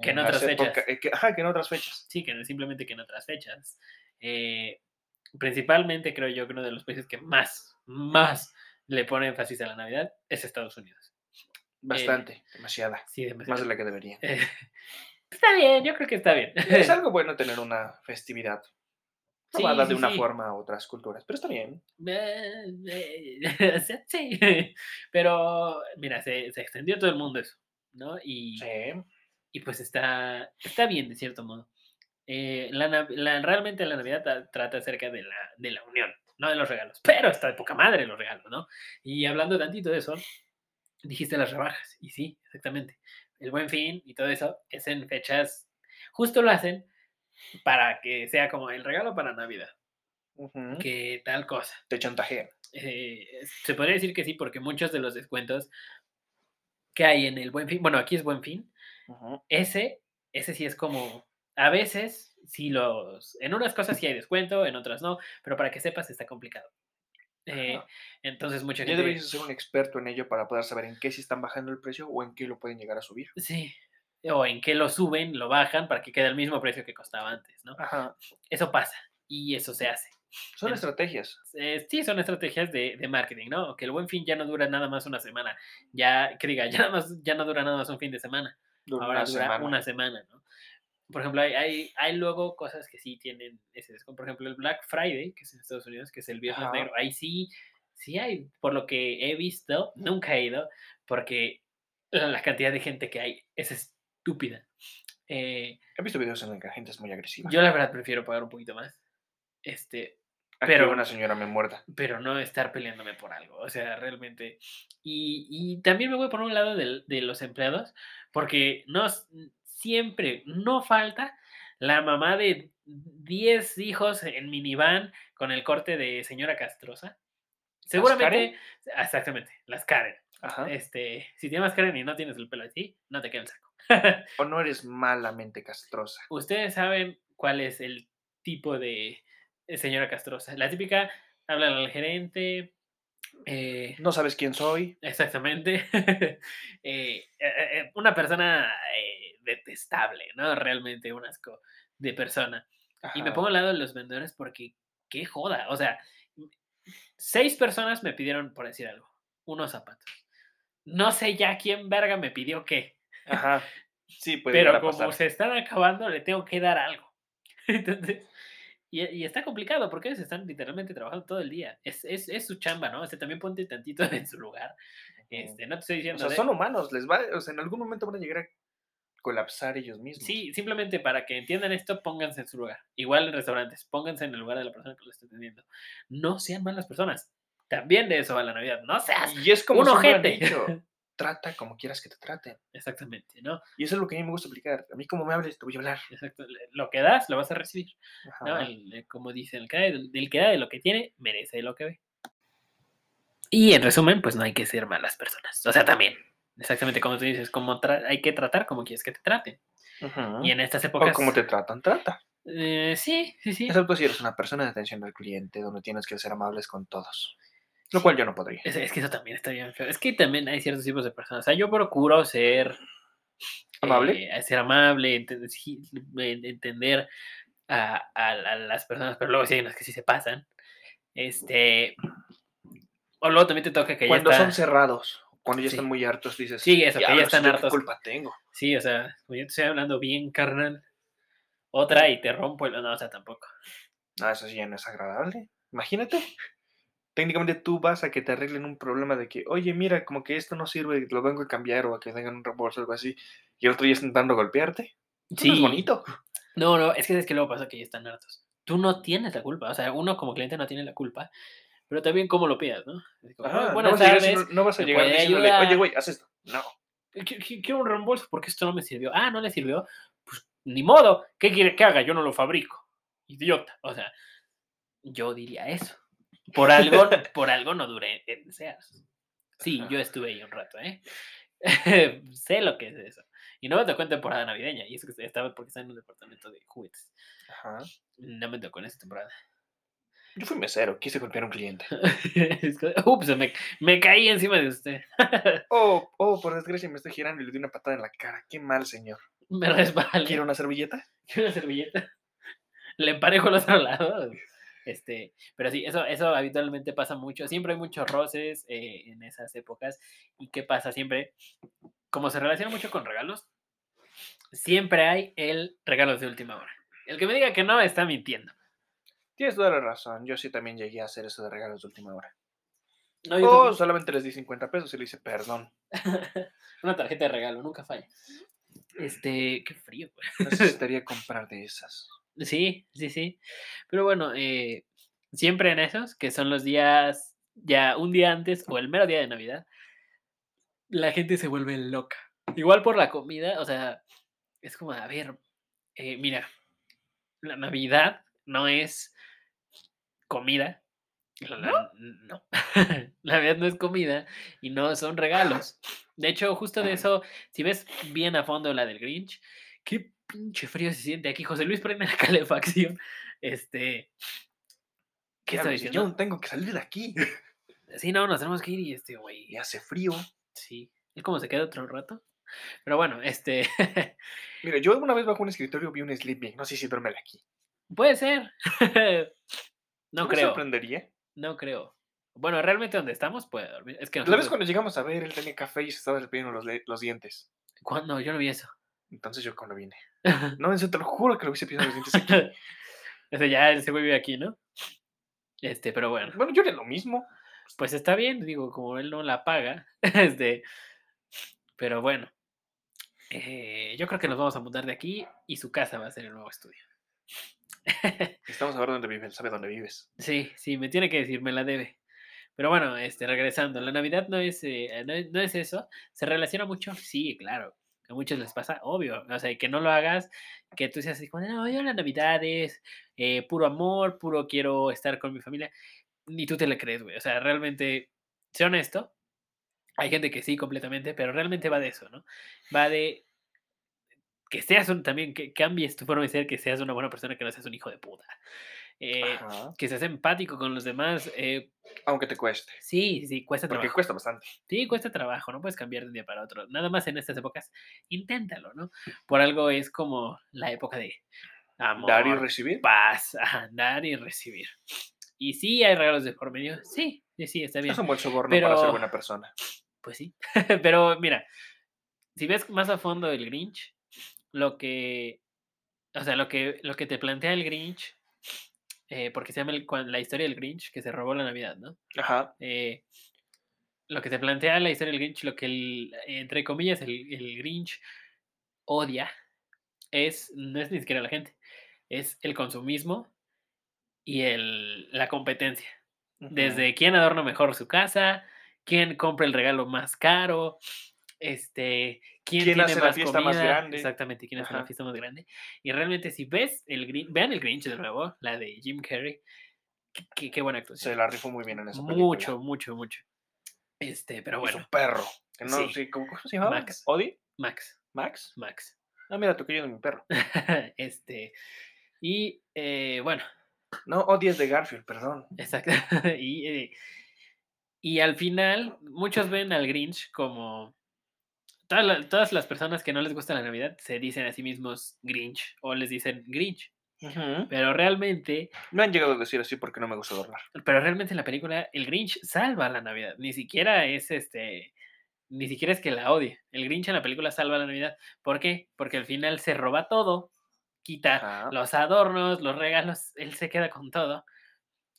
Que en otras época- fechas. eh, que- ajá, que en otras fechas. sí, que simplemente que en otras fechas. Eh, principalmente creo yo que uno de los países que más, más le pone énfasis a la Navidad es Estados Unidos. Bastante, demasiada. Sí, Más demasiado. de la que debería. Eh, está bien, yo creo que está bien. Es algo bueno tener una festividad Sí, robada de sí, una sí. forma a otras culturas, pero está bien. Eh, eh, sí, pero mira, se, se extendió a todo el mundo eso, ¿no? Y, Sí. y pues está, está bien de cierto modo. Eh, la, la- realmente la Navidad tra- trata acerca de la, de la unión, no de los regalos, pero está de poca madre los regalos, ¿no? Y hablando tantito de eso, dijiste las rebajas, y sí, exactamente. El buen fin y todo eso es en fechas, justo lo hacen para que sea como el regalo para Navidad, Ujú. que tal cosa. Te chantajean. Eh, se podría decir que sí, porque muchos de los descuentos que hay en el buen fin, bueno, aquí es buen fin, ese, ese sí es como, a veces, sí los, en unas cosas sí hay descuento, en otras no, pero para que sepas está complicado. Eh, entonces mucha Ya gente... deberías ser un experto en ello para poder saber en qué sí están bajando el precio o en qué lo pueden llegar a subir. Sí, o en que lo suben, lo bajan para que quede al mismo precio que costaba antes, ¿no? Ajá. Eso pasa y eso se hace. Son En- estrategias. eh, sí, son estrategias de, de marketing, ¿no? Que el buen fin ya no dura nada más una semana, ya, que diga, ya, nada más, ya no dura nada más un fin de semana, Dura ahora una dura semana. una semana, ¿no? Por ejemplo, hay, hay, hay luego cosas que sí tienen ese descuento. Por ejemplo, el Black Friday, que es en Estados Unidos, que es el viernes Ajá. negro. Ahí sí, sí hay, por lo que he visto, nunca he ido, porque la, cantidad de gente que hay es estúpida. Eh, He visto videos en los que la gente es muy agresiva. yo la verdad prefiero pagar un poquito más. Este, Aquí pero- una señora me muerda. pero no estar peleándome por algo. O sea, realmente. Y, y también me voy por un lado del- de, los empleados, porque no siempre, no falta la mamá de 10 hijos en minivan con el corte de señora castrosa. Seguramente, exactamente, las Karen. Ajá. Este, si tienes Karen y no tienes el pelo así, no te queda el saco. O no eres malamente castrosa. Ustedes saben cuál es el tipo de señora castrosa. La típica, hablan al gerente, eh, No sabes quién soy. Exactamente. Eh, eh, una persona detestable, ¿no? Realmente un asco de persona. Y me Ajá. pongo al lado de los vendedores porque qué joda. O sea, seis personas me pidieron, por decir algo, unos zapatos. No sé ya quién verga me pidió qué, Ajá. Sí, puede pero como pasar. se están acabando, le tengo que dar algo. Entonces, y, y está complicado porque ellos están literalmente trabajando todo el día. Es, es, es su chamba, ¿no? O sea, también ponte tantito en su lugar. Este, no te estoy O diciendo. sea, de- son humanos, les va, o sea, en algún momento van a llegar a colapsar ellos mismos. Sí, simplemente para que entiendan esto, pónganse en su lugar. Igual en restaurantes, pónganse en el lugar de la persona que lo está atendiendo. No sean malas personas. También de eso va la Navidad. No seas Y es como un ojete. trata como quieras que te traten. Exactamente, ¿no? Y eso es lo que a mí me gusta aplicar. A mí como me hables, te voy a hablar. Exacto. Lo que das, lo vas a recibir. El- como dicen, el que, da del que da de lo que tiene, merece lo que ve. Y en resumen, pues no hay que ser malas personas. O sea, también, exactamente como tú dices, como hay que tratar como quieres que te traten. Y en estas O épocas... como te tratan, trata. eh, sí, sí, sí. Excepto si eres una persona de atención al cliente, donde tienes que ser amables con todos. Lo cual yo no podría. Es, es que eso también está bien feo. Es que también hay ciertos tipos de personas. O sea, yo procuro ser ¿Amable? eh, ser amable, entender a, a- a las personas, pero luego sí hay unas que sí se pasan. Este. O luego también te toca que Cuando ya está. son cerrados, cuando ya Sí. están muy hartos, dices. Sí, eso, que ya "Diablos, están ¿yo qué hartos". culpa tengo? Sí, o sea, como yo te estoy hablando bien, carnal. otra y te rompo el... No, o sea, tampoco. No, eso sí ya no es agradable. Imagínate. Técnicamente tú vas a que te arreglen un problema de que, oye, mira, como que esto no sirve, lo vengo a cambiar o a que tengan un reembolso o algo así, y el otro ya está intentando golpearte. Eso no es bonito. No, no, es que es que luego pasa que ya están hartos. Tú no tienes la culpa, o sea, uno como cliente no tiene la culpa, pero también cómo lo pidas, ¿no? Como, Ajá, buenas no, vas a llegar, tardes, si no, no vas a ¿me llegar puede diciéndole, ayudar? oye, güey, haz esto. No. "Qu- qu- quiero un reembolso porque esto no me sirvió. Ah, no le sirvió. Pues ni modo. ¿Qué quiere que haga? Yo no lo fabrico. Idiota. O sea, yo diría eso. Por algo, por algo no duré en Sears. Sí, yo estuve ahí un rato, ¿eh? sé lo que es eso. Y no me tocó en temporada navideña. Y eso que estaba porque estaba en un departamento de juguetes. Ajá. No me tocó en esa temporada. Yo fui mesero, quise golpear a un cliente. Es que, Ups, me, me caí encima de usted. Oh, oh, por desgracia me estoy girando y le di una patada en la cara. Qué mal, señor. me resbalé. ¿Quiere una servilleta? ¿Quiere una servilleta? Le emparejo al otro lado. Este, pero sí, eso, eso habitualmente pasa mucho. Siempre hay muchos roces eh, en esas épocas. ¿Y qué pasa? Siempre, como se relaciona mucho con regalos, siempre hay el regalos de última hora. El que me diga que no está mintiendo. Tienes toda la razón. Yo sí también llegué a hacer eso de regalos de última hora. No, yo Oh, también. solamente les di 50 pesos y le hice perdón. Una tarjeta de regalo, nunca falla. Este, qué frío. güey. Necesitaría comprar de esas. Sí, sí, sí. Pero bueno, eh, siempre en esos, que son los días, ya un día antes o el mero día de Navidad, la gente se vuelve loca. Igual por la comida, o sea, es como, a ver, eh, mira, la Navidad no es comida. La- la- no. la Navidad no es comida y no son regalos. De hecho, justo de eso, si ves bien a fondo la del Grinch, qué pinche frío se siente aquí. José Luis prende la calefacción. Este. ¿Qué está y Yo diciendo? no tengo que salir de aquí. Sí, no, nos tenemos que ir y este, güey. Y hace frío. Sí. ¿Es como se queda otro rato? Pero bueno, este. Mira, yo una vez bajo un escritorio vi un sleeping. No sé si duerme aquí. puede ser. No ¿No me creo. sorprendería? No creo. Bueno, realmente donde estamos puede dormir. Es que La vez cuando llegamos a ver, él tenía café y se estaba despidiendo los, los dientes. ¿Cuándo? Yo no vi eso. Entonces yo cuando vine. No, en serio, te lo juro que lo vi cepillando los dientes aquí. Ese ya ese güey vive aquí, ¿no? Este, pero bueno. Bueno, yo era lo mismo. Pues está bien, digo, como él no la paga. Este. Pero bueno. eh, yo creo que nos vamos a mudar de aquí y su casa va a ser el nuevo estudio. Estamos a ver dónde vive, él sabe dónde vives. Sí, sí, me tiene que decir, me la debe. Pero bueno, este, regresando, la Navidad no es, eh, no, no es eso. ¿Se relaciona mucho? Sí, claro. A muchos les pasa, obvio. O sea, que no lo hagas, que tú seas así como, no, yo la Navidad es eh, puro amor, puro quiero estar con mi familia. Ni tú te le crees, güey. O sea, realmente, sé honesto. Hay gente que sí, completamente, pero realmente va de eso, ¿no? Va de que seas un, también, que cambies tu forma de ser, que seas una buena persona, que no seas un hijo de puta. Eh, que seas empático con los demás. eh, Aunque te cueste. sí, sí, cuesta Porque trabajo. cuesta bastante. Sí, cuesta trabajo, no puedes cambiar de un día para otro. Nada más en estas épocas, inténtalo, ¿no? Por algo es como la época de amor, Dar y recibir. paz, ajá, dar y recibir. Y sí, hay regalos de por medio. Sí, sí, está bien. Es un buen soborno para ser Pero- buena persona. Pues sí. Pero mira, si ves más a fondo el Grinch, lo que. O sea, lo que, lo que te plantea el Grinch, eh, porque se llama el- la historia del Grinch, que se robó la Navidad, ¿no? Ajá. eh, lo que te plantea la historia del Grinch, lo que el, entre comillas el, el Grinch odia, es, no es ni siquiera la gente, es el consumismo y el, la competencia. Desde quién adorna mejor su casa, quién compra el regalo más caro, este, quién, ¿Quién tiene hace la más comida, grande? Exactamente, quién hace la Ajá. fiesta más grande. Y realmente si ves el Grinch, vean el Grinch de nuevo, la de Jim Carrey, qué, buena actuación. Se la rifó muy bien en esa película. Mucho, mucho, mucho. Este, pero bueno, su perro. Que no, Sí. ¿cómo, se llamaba? Max. ¿Odi? Max, ¿Max? Max. Ah, mira, tu querido mi perro. este, y eh, bueno, No, Odi es de Garfield, perdón. exacto. y, eh, y al final, muchos ven al Grinch como. Todas, la- todas las personas que no les gusta la Navidad se dicen a sí mismos Grinch o les dicen Grinch. Ujú. Pero realmente, Me han llegado a decir así porque no me gusta adornar. pero realmente en la película el Grinch salva la Navidad. Ni siquiera es este. Ni siquiera es que la odie. El Grinch en la película salva la Navidad. ¿Por qué? Porque al final se roba todo, quita los adornos, los regalos, él se queda con todo.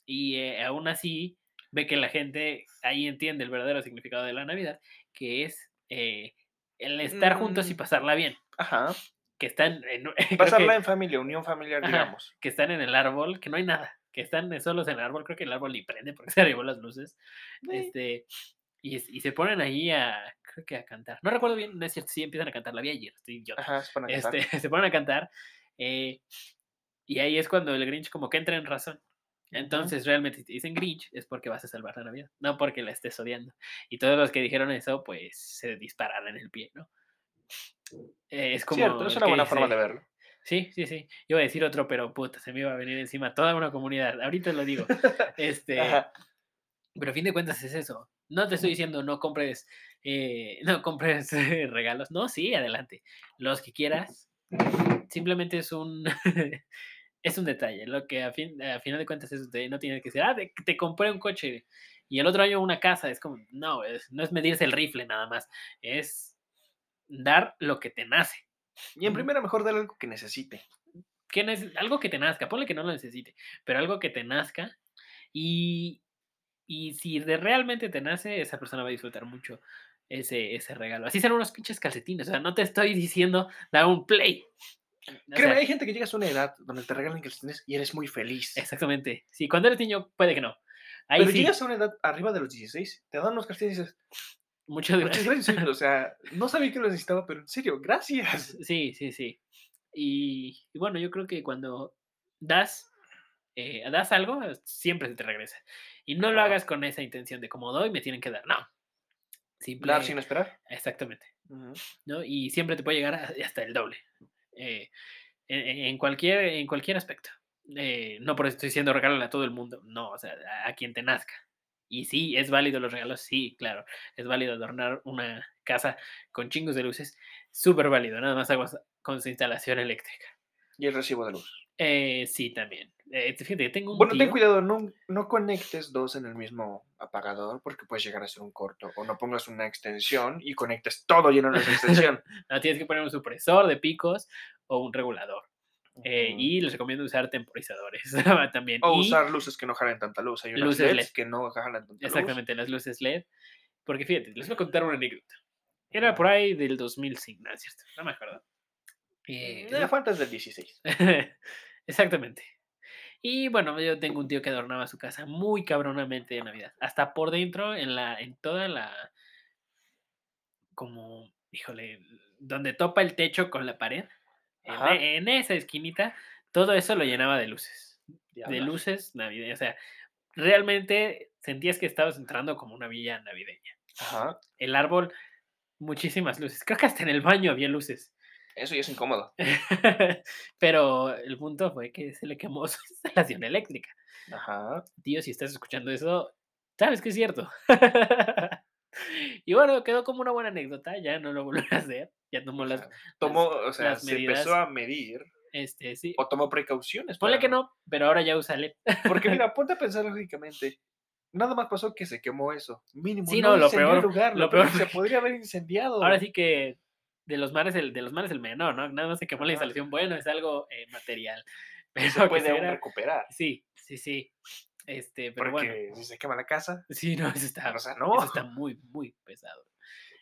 Y eh, aún así ve que la gente ahí entiende el verdadero significado de la Navidad, que es eh, el estar juntos y Mm. pasarla bien. Ajá. Que están en, Pasarla que- en familia, unión familiar, Ajá. digamos. que están en el árbol, que no hay nada, que están solos en el árbol, creo que el árbol ni prende porque se arribó las luces. Sí. Este, y, se ponen ahí a, creo que a cantar. No recuerdo bien, no es cierto, sí empiezan a cantar, la vi ayer, estoy idiota. Ajá, se ponen a cantar. Este, se ponen a cantar. eh, y ahí es cuando el Grinch como que entra en razón. Entonces, realmente, si te dicen Grinch, es porque vas a salvar la Navidad, no porque la estés odiando. Y todos los que dijeron eso, pues se dispararon en el pie, ¿no? Eh, es como. Cierto, es una buena forma dice- de verlo. Sí, sí, sí. Iba a decir otro, pero puta, se me iba a venir encima toda una comunidad. Ahorita lo digo. Este, Ajá. pero a fin de cuentas es eso. No te estoy diciendo no compres, eh, no compres eh, regalos. No, sí, adelante. Los que quieras. Simplemente es un es un detalle. Lo que a fin a final de cuentas es no tiene que ser, ah, de- te compré un coche y el otro año una casa. Es como, no, es- no es medirse el rifle nada más. Es dar lo que te nace. Y en primera, mejor darle algo que necesite. que neces- algo que te nazca, ponle que no lo necesite, pero algo que te nazca y, y si de realmente te nace, esa persona va a disfrutar mucho ese, ese regalo. Así serán unos pinches calcetines, o sea, no te estoy diciendo da un play. O Créeme, sea, hay gente que llegas a una edad donde te regalan calcetines y eres muy feliz. exactamente. Sí, cuando eres niño puede que no. Ahí Pero sí, llegas a una edad arriba de los 16, te dan unos calcetines y dices, muchas muchas gracias. gracias. O sea, no sabía que lo necesitaba, pero en serio, gracias. Sí, sí, sí. Y, y bueno, yo creo que cuando das, eh, das algo, siempre se te regresa. Y no lo Ajá. hagas con esa intención de como doy, me tienen que dar. No. Simple, Dar sin esperar. Exactamente. Ujú. ¿no? Y siempre te puede llegar hasta el doble. Eh, en, en cualquier, en cualquier aspecto. Eh, no por eso estoy diciendo regálale a todo el mundo. No, o sea, a, a quien te nazca. Y sí, es válido los regalos, sí, claro. Es válido adornar una casa con chingos de luces. Súper válido, nada más aguas con su instalación eléctrica. Y el recibo de luz. Eh, sí, también. Eh, fíjate, tengo un Bueno, ten cuidado, no, no conectes dos en el mismo apagador porque puedes llegar a ser un corto. O no pongas una extensión y conectes todo lleno de esa extensión. No, tienes que poner un supresor de picos o un regulador. Eh, y les recomiendo usar temporizadores también. O Y- usar luces que no jalen tanta luz. Hay unas luces LEDs LED. que no jalan tanta luz. Exactamente, las luces LED. Porque fíjate, les voy a contar una anécdota. Era por ahí del 2005, no es cierto, no me acuerdo. Eh, Eh, faltas del 16. Exactamente. Y bueno, yo tengo un tío que adornaba su casa muy cabronamente de Navidad. Hasta por dentro, en la, en toda la. como. híjole. donde topa el techo con la pared. En, e- en esa esquinita, todo eso lo llenaba de luces. De luces navideñas. O sea, realmente sentías que estabas entrando como una villa navideña. Ajá. El árbol, muchísimas luces. Creo que hasta en el baño había luces. Eso ya es incómodo. Pero el punto fue que se le quemó su instalación eléctrica. Ajá. Tío, si estás escuchando eso, sabes que es cierto. y bueno, quedó como una buena anécdota. Ya no lo volví a hacer. Ya tomó las. tomó, o sea, las se medidas. empezó a medir Este, sí. o tomó precauciones. Ponle para que no, pero ahora ya usa LED. Porque mira, ponte a pensar lógicamente. Nada más pasó que se quemó eso. Mínimo. Sí, no, no, lo peor- lugar, lo lo peor peor se podría haber incendiado. Ahora sí que de los mares el, de los mares el menor, ¿no? Nada más se quemó la instalación. Bueno, es algo eh, material. Pero se puede se aún era- recuperar. Sí, sí, sí. Este, pero Porque bueno. si se quema la casa, Sí, no, eso está, o sea, eso no. está muy, muy pesado.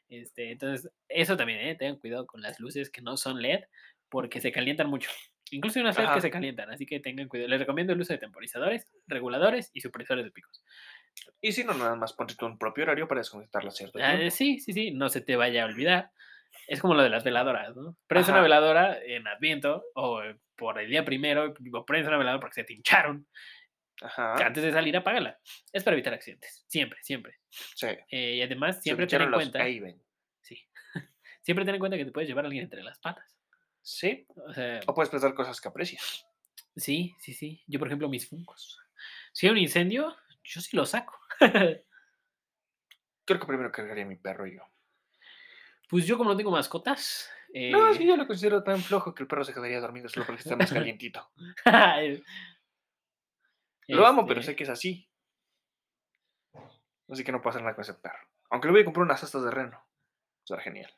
Este, entonces, eso también, ¿eh? Tengan cuidado con las luces que no son LED porque se calientan mucho. Incluso hay unas LED que se calientan, así que tengan cuidado. Les recomiendo el uso de temporizadores, reguladores y supresores de picos. Y si no, nada más ponte tú un propio horario para desconectarla a cierto Ah, sí, sí, sí, no se te vaya a olvidar. Es como lo de las veladoras, ¿no? Prendes una veladora en Adviento o eh, por el día primero, o prendes una veladora porque se te hincharon. Ajá. Antes de salir, apágala. Es para evitar accidentes. Siempre, siempre. Sí. Eh, y además, siempre ten en cuenta. Aven. Sí. siempre ten en cuenta que te puedes llevar a alguien entre las patas. Sí. O sea, O puedes prestar cosas que aprecias. sí, sí, sí. Yo, por ejemplo, mis funcos. Si hay un incendio, yo sí lo saco. Creo que primero cargaría a mi perro y yo. Pues yo, como no tengo mascotas. No, es que eh, yo lo considero tan flojo que el perro se quedaría dormido solo porque está más calientito. Lo amo, pero este, sé que es así. Así que no puedo hacer nada con ese perro. Aunque le voy a comprar unas astas de reno. Será genial.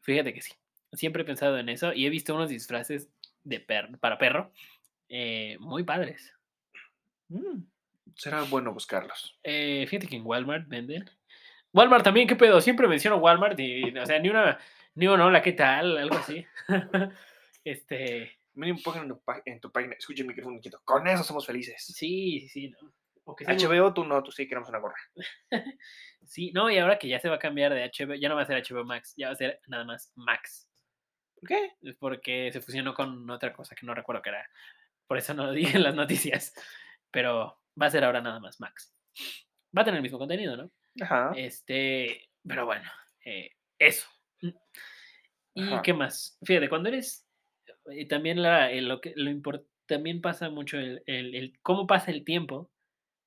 Fíjate que sí. Siempre he pensado en eso y he visto unos disfraces de per- para perro. eh, muy padres. Mm, Será bueno buscarlos. Eh, fíjate que en Walmart venden. Walmart también, ¿qué pedo? Siempre menciono Walmart y, o sea, ni una, ni una hola, ¿qué tal? Algo así. este, Miren, pongan en tu, en tu página, escuchen el micrófono quieto. Con eso somos felices. sí, sí, sí, ¿no? O que HBO, tú no, tú sí queremos una gorra. sí, no, y ahora que ya se va a cambiar de HBO, ya no va a ser HBO Max, ya va a ser nada más Max. ¿Por qué? Porque se fusionó con otra cosa que no recuerdo qué era. Por eso no lo dije en las noticias. Pero va a ser ahora nada más Max. Va a tener el mismo contenido, ¿no? Ajá. Este, pero bueno, eh, eso. Mm. ¿Y Ajá. qué más? Fíjate, cuando eres, y también la, el- lo que lo import- también pasa mucho el, el- el cómo pasa el tiempo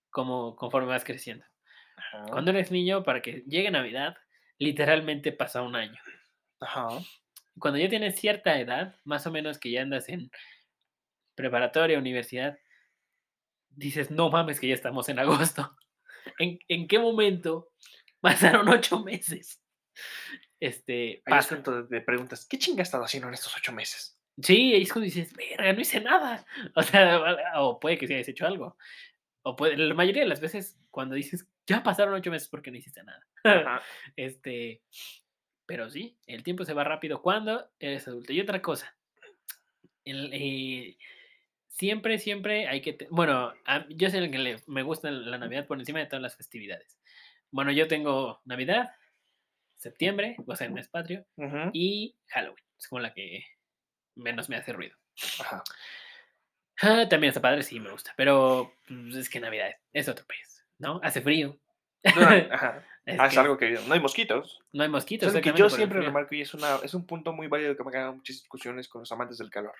como conforme vas creciendo. Ajá. Cuando eres niño, para que llegue Navidad, literalmente pasa un año. Ajá. Cuando ya tienes cierta edad, más o menos que ya andas en preparatoria, universidad, dices, no mames que ya estamos en agosto. ¿En, en qué momento pasaron ocho meses? Este, Ahí es cuando te preguntas, ¿qué chinga he estado haciendo en estos ocho meses? Sí, ahí es cuando dices, verga, no hice nada. O sea, o puede que sí hayas hecho algo. O puede, la mayoría de las veces, cuando dices, ya pasaron ocho meses porque no hiciste nada. Ajá. Este, pero sí, el tiempo se va rápido cuando eres adulto. Y otra cosa, el, eh, siempre, siempre hay que, te- bueno, a- yo el que le- me gusta la Navidad por encima de todas las festividades. Bueno, yo tengo Navidad, septiembre, o sea, el mes patrio, y Halloween, es como la que menos me hace ruido. Ajá. Ah, también está padre, sí, me gusta, pero pues, es que Navidad es otro país, ¿no? Hace frío. No, ajá. Es Ah, es que algo que no hay mosquitos. no hay mosquitos. Saben que exactamente yo siempre remarco y es, una, es un punto muy válido que me hagan muchas discusiones con los amantes del calor.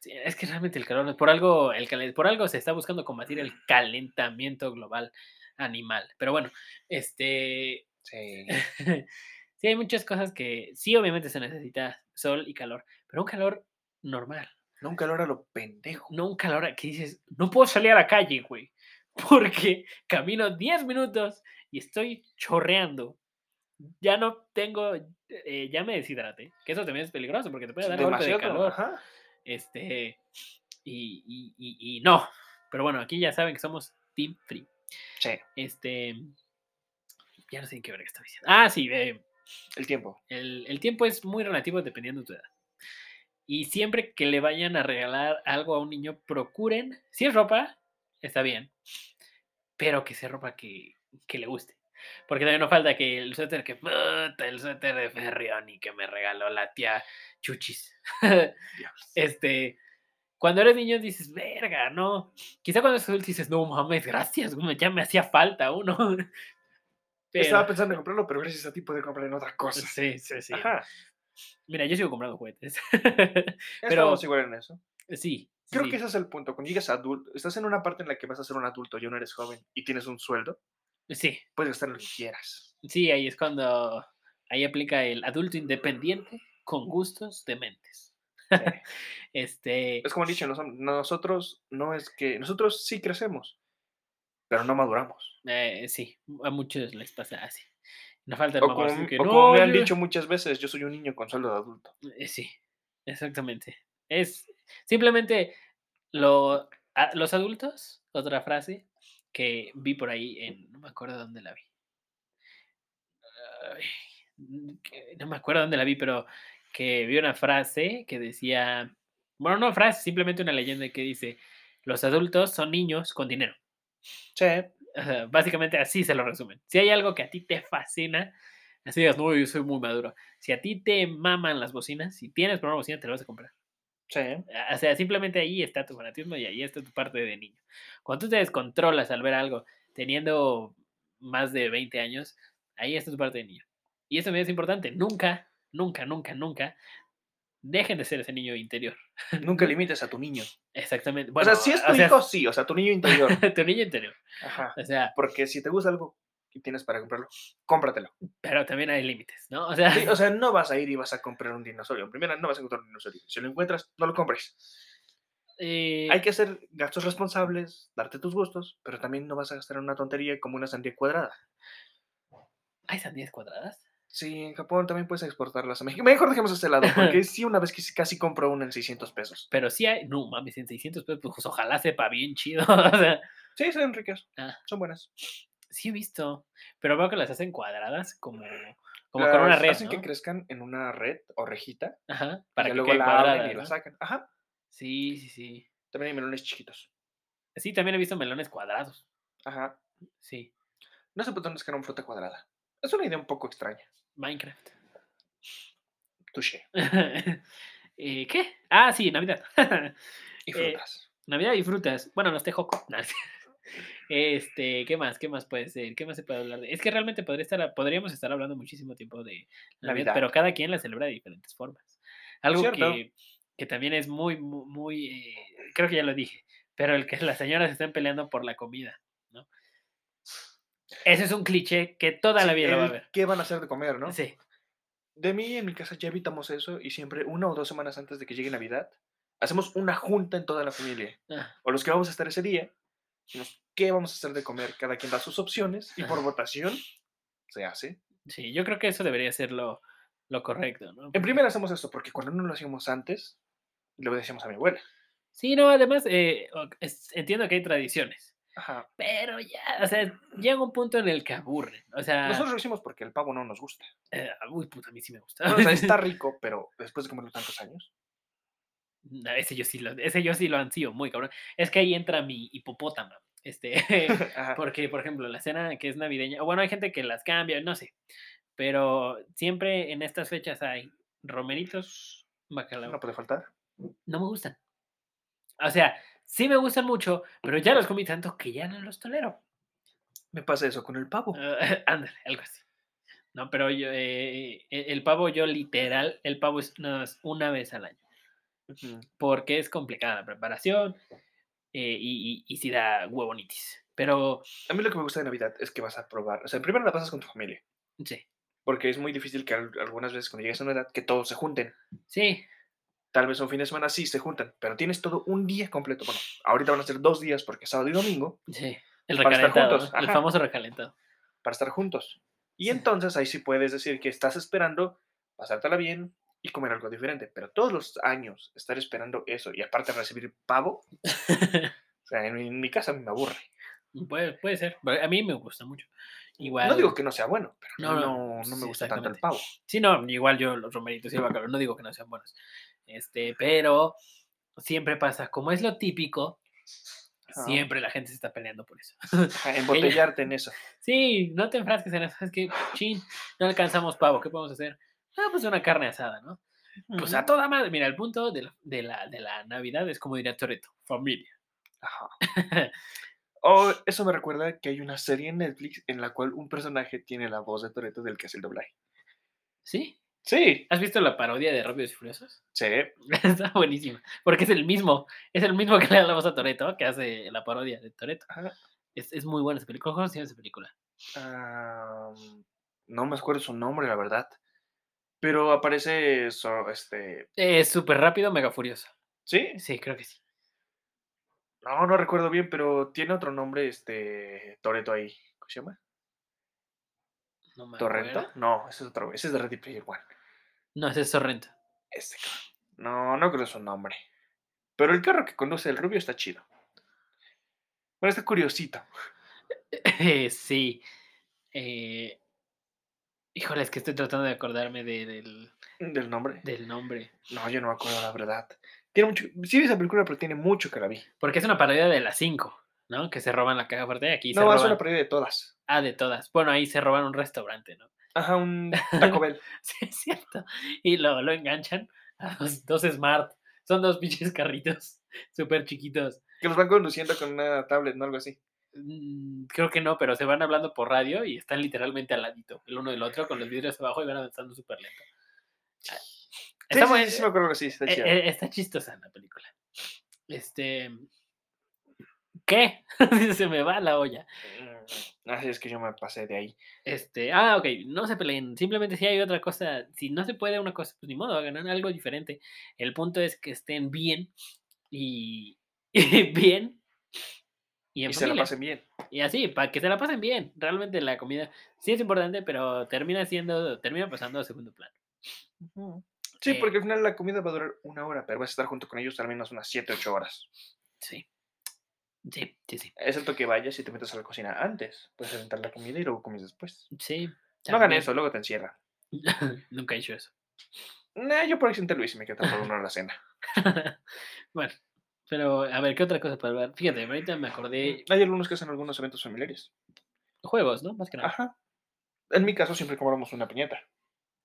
Sí, es que realmente el calor, por algo, el por algo se está buscando combatir el calentamiento global animal. Pero bueno, este, Sí. sí hay muchas cosas que sí, obviamente se necesita sol y calor, pero un calor normal, No un calor a lo pendejo. no un calor que dices, no puedo salir a la calle, güey, porque camino 10 minutos y estoy chorreando. Ya no tengo, eh, ya me deshidraté, que eso también es peligroso porque te puede dar golpe de calor. Ajá. Este, y, y- y- y no. Pero bueno, aquí ya saben que somos Team Free. Sí. Este, ya no sé en qué ver está diciendo. Ah, sí, eh, El tiempo. el, el tiempo es muy relativo dependiendo de tu edad. Y siempre que le vayan a regalar algo a un niño, procuren, si es ropa, está bien, pero que sea ropa que, que le guste. Porque también no falta que el suéter que, puta, el suéter de Ferrioni que me regaló la tía Chuchis. Este, cuando eres niño dices, verga, no. Quizá cuando eres adulto dices, no mames, gracias, ya me hacía falta uno. Estaba Pero, pensando en comprarlo, pero gracias a ti poder comprar en otra cosa. sí, sí, sí. Ajá. Mira, yo sigo comprando juguetes. Estamos igual en eso. sí. Creo sí, que ese es el punto. Cuando llegas a adulto, estás en una parte en la que vas a ser un adulto y aún eres joven y tienes un sueldo, Sí, puedes gastar lo que quieras. sí, ahí es cuando ahí aplica el adulto independiente con gustos dementes. Sí. este, Es como he dicho, nos- nosotros no es que. Nosotros sí crecemos, pero no maduramos. eh, sí, a muchos les pasa así. No falta el O como, mamón que o no, como me han yo-". dicho muchas veces, yo soy un niño con sueldo de adulto. Eh, Sí, exactamente. Es simplemente lo, a- los adultos, otra frase que vi por ahí en, no me acuerdo dónde la vi. Ay, no me acuerdo dónde la vi, pero que vi una frase que decía, bueno, no frase, simplemente una leyenda que dice, los adultos son niños con dinero. Sí. O sea, básicamente así se lo resumen. Si hay algo que a ti te fascina, así digas, no, yo soy muy maduro. Si a ti te maman las bocinas, si tienes por una bocina, te la vas a comprar. Sí. O sea, simplemente ahí está tu fanatismo y ahí está tu parte de niño. Cuando tú te descontrolas al ver algo teniendo más de 20 años, ahí está tu parte de niño. Y eso también es importante. Nunca, nunca, nunca, nunca dejen de ser ese niño interior. Nunca limites a tu niño. Exactamente. o sea, si es tu hijo, sí, o sea, tu niño interior. tu niño interior. Ajá. O sea, Porque si te gusta algo y tienes para comprarlo, cómpratelo. pero también hay límites, ¿no? O sea, Sí, o sea, no vas a ir y vas a comprar un dinosaurio. Primero, no vas a encontrar un dinosaurio. Si lo encuentras, no lo compres. eh, Hay que hacer gastos responsables, darte tus gustos, pero también no vas a gastar en una tontería como una sandía cuadrada. ¿hay sandías cuadradas? Sí, en Japón también puedes exportarlas a México. Mejor dejemos ese lado, porque sí, una vez que casi compro una en 600 pesos. Pero sí hay, no mames, en 600 pesos, pues ojalá sepa bien chido. o sea, Sí, son ricas. Ah. Son buenas. sí he visto, pero veo que las hacen cuadradas como, como con una red, Hacen ¿no? que crezcan en una red o rejita. Ajá, Para para que luego la cuadrada, abren y la sacan. Ajá. Sí, sí, sí. También hay melones chiquitos. Sí, también he visto melones cuadrados. Ajá. Sí, No sé por dónde es que una fruta cuadrada. Es una idea un poco extraña. Minecraft. Touché. Eh, ¿Qué? Ah, sí, Navidad. Y Eh, frutas. Navidad y frutas. Bueno, los tejoco. Este, ¿qué más? ¿Qué más puede ser? ¿Qué más se puede hablar de? Es que realmente podría estar, podríamos estar hablando muchísimo tiempo de Navidad, Navidad. pero cada quien la celebra de diferentes formas. Algo que, que también es muy, muy, muy, eh, creo que ya lo dije, pero el que las señoras estén peleando por la comida. Ese es un cliché que toda la vida lo va a ver. ¿Qué van a hacer de comer, no? Sí. De mí en mi casa ya evitamos eso y siempre una o dos semanas antes de que llegue Navidad hacemos una junta en toda la familia. Ah, O los que vamos a estar ese día. decimos, ¿Qué vamos a hacer de comer? Cada quien da sus opciones y por votación se hace. sí, yo creo que eso debería ser lo, lo correcto, ¿no? En Porque- primera hacemos esto porque cuando no lo hacíamos antes, le decíamos a mi abuela. Sí, no, además, eh, entiendo que hay tradiciones, Ajá. pero ya, o sea, llega un punto en el que aburren. O sea, Nosotros lo hicimos porque el pavo no nos gusta. eh, uy, puta, a mí sí me gusta. Bueno, o sea, está rico, pero después de comerlo tantos años. No, ese yo sí lo, ese yo sí lo ansío, muy cabrón. Es que ahí entra mi hipopótamo. Este, porque, por ejemplo, la cena que es navideña, o bueno, hay gente que las cambia, no sé, pero siempre en estas fechas hay romeritos, bacalao. No puede faltar. no me gustan. O sea, sí me gustan mucho, pero ya los comí tanto que ya no los tolero. Me pasa eso con el pavo. Ah, ándale, algo así. No, pero yo, eh, e- el pavo, yo literal, el pavo es nada más una vez al año. Porque es complicada la preparación eh, y, y, y sí da huevonitis. Pero, A mí lo que me gusta de Navidad es que vas a probar. O sea, primero la pasas con tu familia. sí, Porque es muy difícil que al- algunas veces cuando llegues a una edad que todos se junten. sí, Tal vez un fin de semana sí se juntan, pero tienes todo un día completo. Bueno, ahorita van a ser dos días porque es sábado y domingo sí. El recalentado, juntos, el ajá. famoso recalentado. para estar juntos. Y Sí. entonces ahí sí puedes decir que estás esperando pasártela bien y comer algo diferente. Pero todos los años estar esperando eso y aparte recibir pavo, o sea, en mi, en mi casa a mí me aburre. puede, puede ser. A mí me gusta mucho. Igual. No digo que no sea bueno, pero No, no, no, no, no sí, me gusta tanto el pavo. Sí, no, igual yo los romeritos y el bacalao, no digo que no sean buenos. Este, pero siempre pasa, como es lo típico, siempre la gente se está peleando por eso. Embotellarte en eso. Sí, no te enfrasques en eso, es que, chin, no alcanzamos pavo, ¿qué podemos hacer? Ah, pues una carne asada, ¿no? Pues a toda madre, mira, el punto de la, de la, de la Navidad es como diría Toreto, familia. Ajá. Oh, eso me recuerda que hay una serie en Netflix en la cual un personaje tiene la voz de Toreto del que hace el doblaje. ¿Sí? Sí, ¿Has visto la parodia de Rápidos y Furiosos? sí. Está buenísima, porque es el mismo, es el mismo que le da la voz a Toreto, que hace la parodia de Toreto. Es, es muy buena esa película. ¿Cómo se llama esa película? No me acuerdo su nombre, la verdad. Pero aparece so- este. Es súper rápido, mega furioso. ¿Sí? Sí, creo que sí. No, no recuerdo bien, pero tiene otro nombre, este. Toreto ahí. ¿Cómo se llama? No me ¿Torrento? acuerdo. No, ese es otro. Ese es de Ready Player One. No, ese es Sorrento. Este cabrón. No, no creo su nombre. Pero el carro que conduce el rubio está chido. Bueno, está curiosito. sí. Eh, híjole, es que estoy tratando de acordarme de- del, ¿Del nombre? del nombre. No, yo no me acuerdo la verdad. Tiene mucho. Sí vi esa película, pero tiene mucho que la vi. Porque es una parodia de las 5, ¿no? Que se roban la caja fuerte. Aquí se no, es roban. una pérdida de todas. Ah, de todas. Bueno, ahí se roban un restaurante, ¿no? Ajá, un Taco Bell. Sí, es cierto. Y lo, lo enganchan a dos, dos Smart. Son dos pinches carritos súper chiquitos. Que los van conduciendo con una tablet, ¿no? Algo así. Mm, Creo que no, pero se van hablando por radio y están literalmente al ladito, el uno del otro, con los vidrios abajo y van avanzando súper lento. Ah, Sí, Está, sí, buen- sí, me acuerdo que sí, está eh, eh, está chistosa la película. Este. ¿Qué? se me va la olla. Mm, Así es que yo me pasé de ahí. Este, ah, ok, no se peleen. Simplemente si hay otra cosa, si no se puede una cosa, pues ni modo, hagan algo diferente. El punto es que estén bien y, y bien y en Y se la pasen bien. Y así, para que se la pasen bien. Realmente la comida sí es importante, pero termina siendo, termina pasando a segundo plano. Sí, Eh, porque al final la comida va a durar una hora, pero vas a estar junto con ellos al menos unas 7, 8 horas. Sí. Sí, sí, sí. Excepto que vayas y te metas a la cocina antes. Puedes aventar la comida y luego comes después. Sí. No hagan eso, luego te encierran. Nunca he hecho eso. Nah, yo por accidente lo hice y me quedé por una hora la cena. bueno, pero a ver, ¿qué otra cosa para hablar? Fíjate, ahorita me acordé Hay algunos que hacen algunos eventos familiares. juegos, ¿no? Más que nada. Ajá. En mi caso siempre compramos una piñata.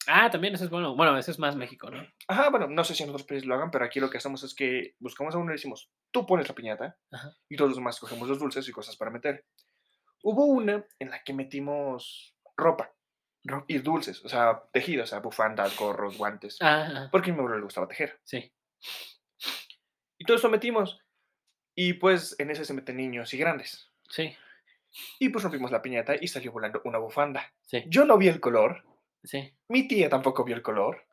Ah, también eso es bueno. Bueno, eso es más México, ¿no? Ajá, bueno, no sé si en otros países lo hagan, pero aquí lo que hacemos es que buscamos a uno y decimos, tú pones la piñata Ajá. y todos los demás cogemos los dulces y cosas para meter. Hubo una en la que metimos ropa Ropa. y dulces, o sea, tejido, o sea, bufandas, gorros, guantes, Ah, ah, porque a mi abuelo le gustaba tejer. sí. Y todo eso metimos. Y pues en ese se meten niños y grandes. Sí, Y pues rompimos la piñata y salió volando una bufanda. sí, Yo no vi el color, sí. mi tía tampoco vio el color.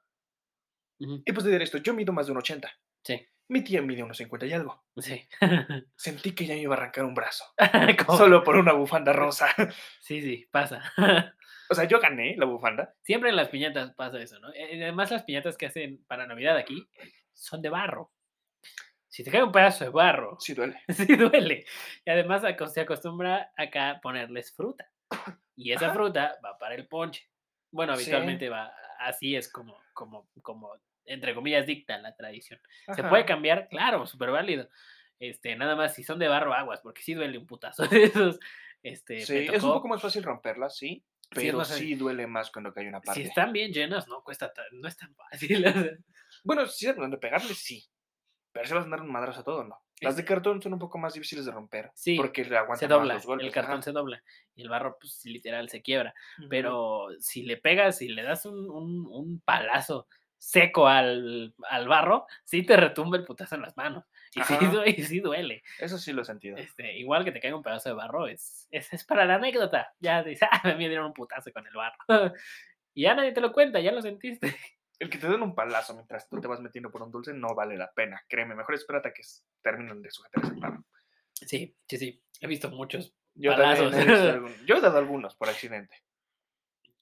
ujú, Y pues de esto, yo mido más de un 80. Sí, Mi tía mide unos 50 y algo. sí. Sentí que ya me iba a arrancar un brazo. Solo por una bufanda rosa. Sí, sí, pasa. O sea, yo gané la bufanda. Siempre en las piñatas pasa eso, ¿no? Eh, Además, las piñatas que hacen para Navidad aquí son de barro. Si te cae un pedazo de barro, Sí duele. sí duele. Y además se acostumbra acá ponerles fruta. Y esa Ajá. fruta va para el ponche. Bueno, Sí. habitualmente va, así es como, como, como, entre comillas, dicta la tradición. ¿Se puede cambiar? Claro, súper válido. Este, nada más si son de barro, aguas, porque sí duele un putazo de esos. Este, Sí, es un poco más fácil romperlas, sí. Sí, Pero sí, fácil. duele más cuando cae una parte. si están bien llenas, no cuesta, ta- no es tan fácil. Bueno, si es donde pegarle, sí. Pero si vas a dar un madrazo a todo, no. Las de cartón son un poco más difíciles de romper. Sí, Porque le aguantan se más dobla, los golpes. el cartón ajá. se dobla y el barro, pues literal, se quiebra. Pero si le pegas, si le das un, un- un palazo seco al, al barro, sí te retumba el putazo en las manos. Y sí, y sí duele. Eso sí lo he sentido. Este, igual que te caiga un pedazo de barro, es, es, es para la anécdota. Ya dices, ah, me dieron un putazo con el barro. y ya nadie te lo cuenta, ya lo sentiste. El que te den un palazo mientras tú te vas metiendo por un dulce no vale la pena. Créeme, mejor espérate a que terminen de sujetar ese clavo. Sí, sí, sí. He visto muchos. Yo Palazos. he visto Yo he dado algunos por accidente.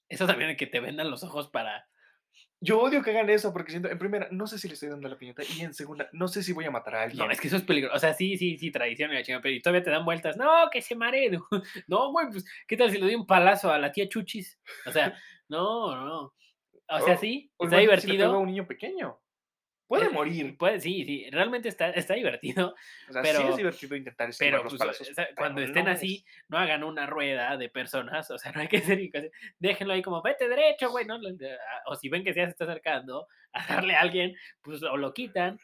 Eso también de que te vendan los ojos para. Yo odio que hagan eso porque siento, en primera, no sé si le estoy dando la piñata y en segunda, no sé si voy a matar a alguien. No, es que eso es peligroso. O sea, sí, sí, sí, tradición y la chingada, pero y todavía te dan vueltas. No, que se maree. No, no, güey, pues, ¿qué tal si le doy un palazo a la tía Chuchis? O sea, no, no. O sea, O- sí, O está imagínate si le a divertido. un niño pequeño. Puede Eh, morir. Puede, sí, sí, realmente está, está divertido, O sea, sí pero- es divertido intentar pero los pues, palazos. o sea, pero cuando estén no así, es- no hagan una rueda de personas, o sea, no hay que ser, déjenlo ahí como, vete derecho, güey, ¿no? Le- de- a- O si ven que ya se está acercando a darle a alguien, pues o lo quitan,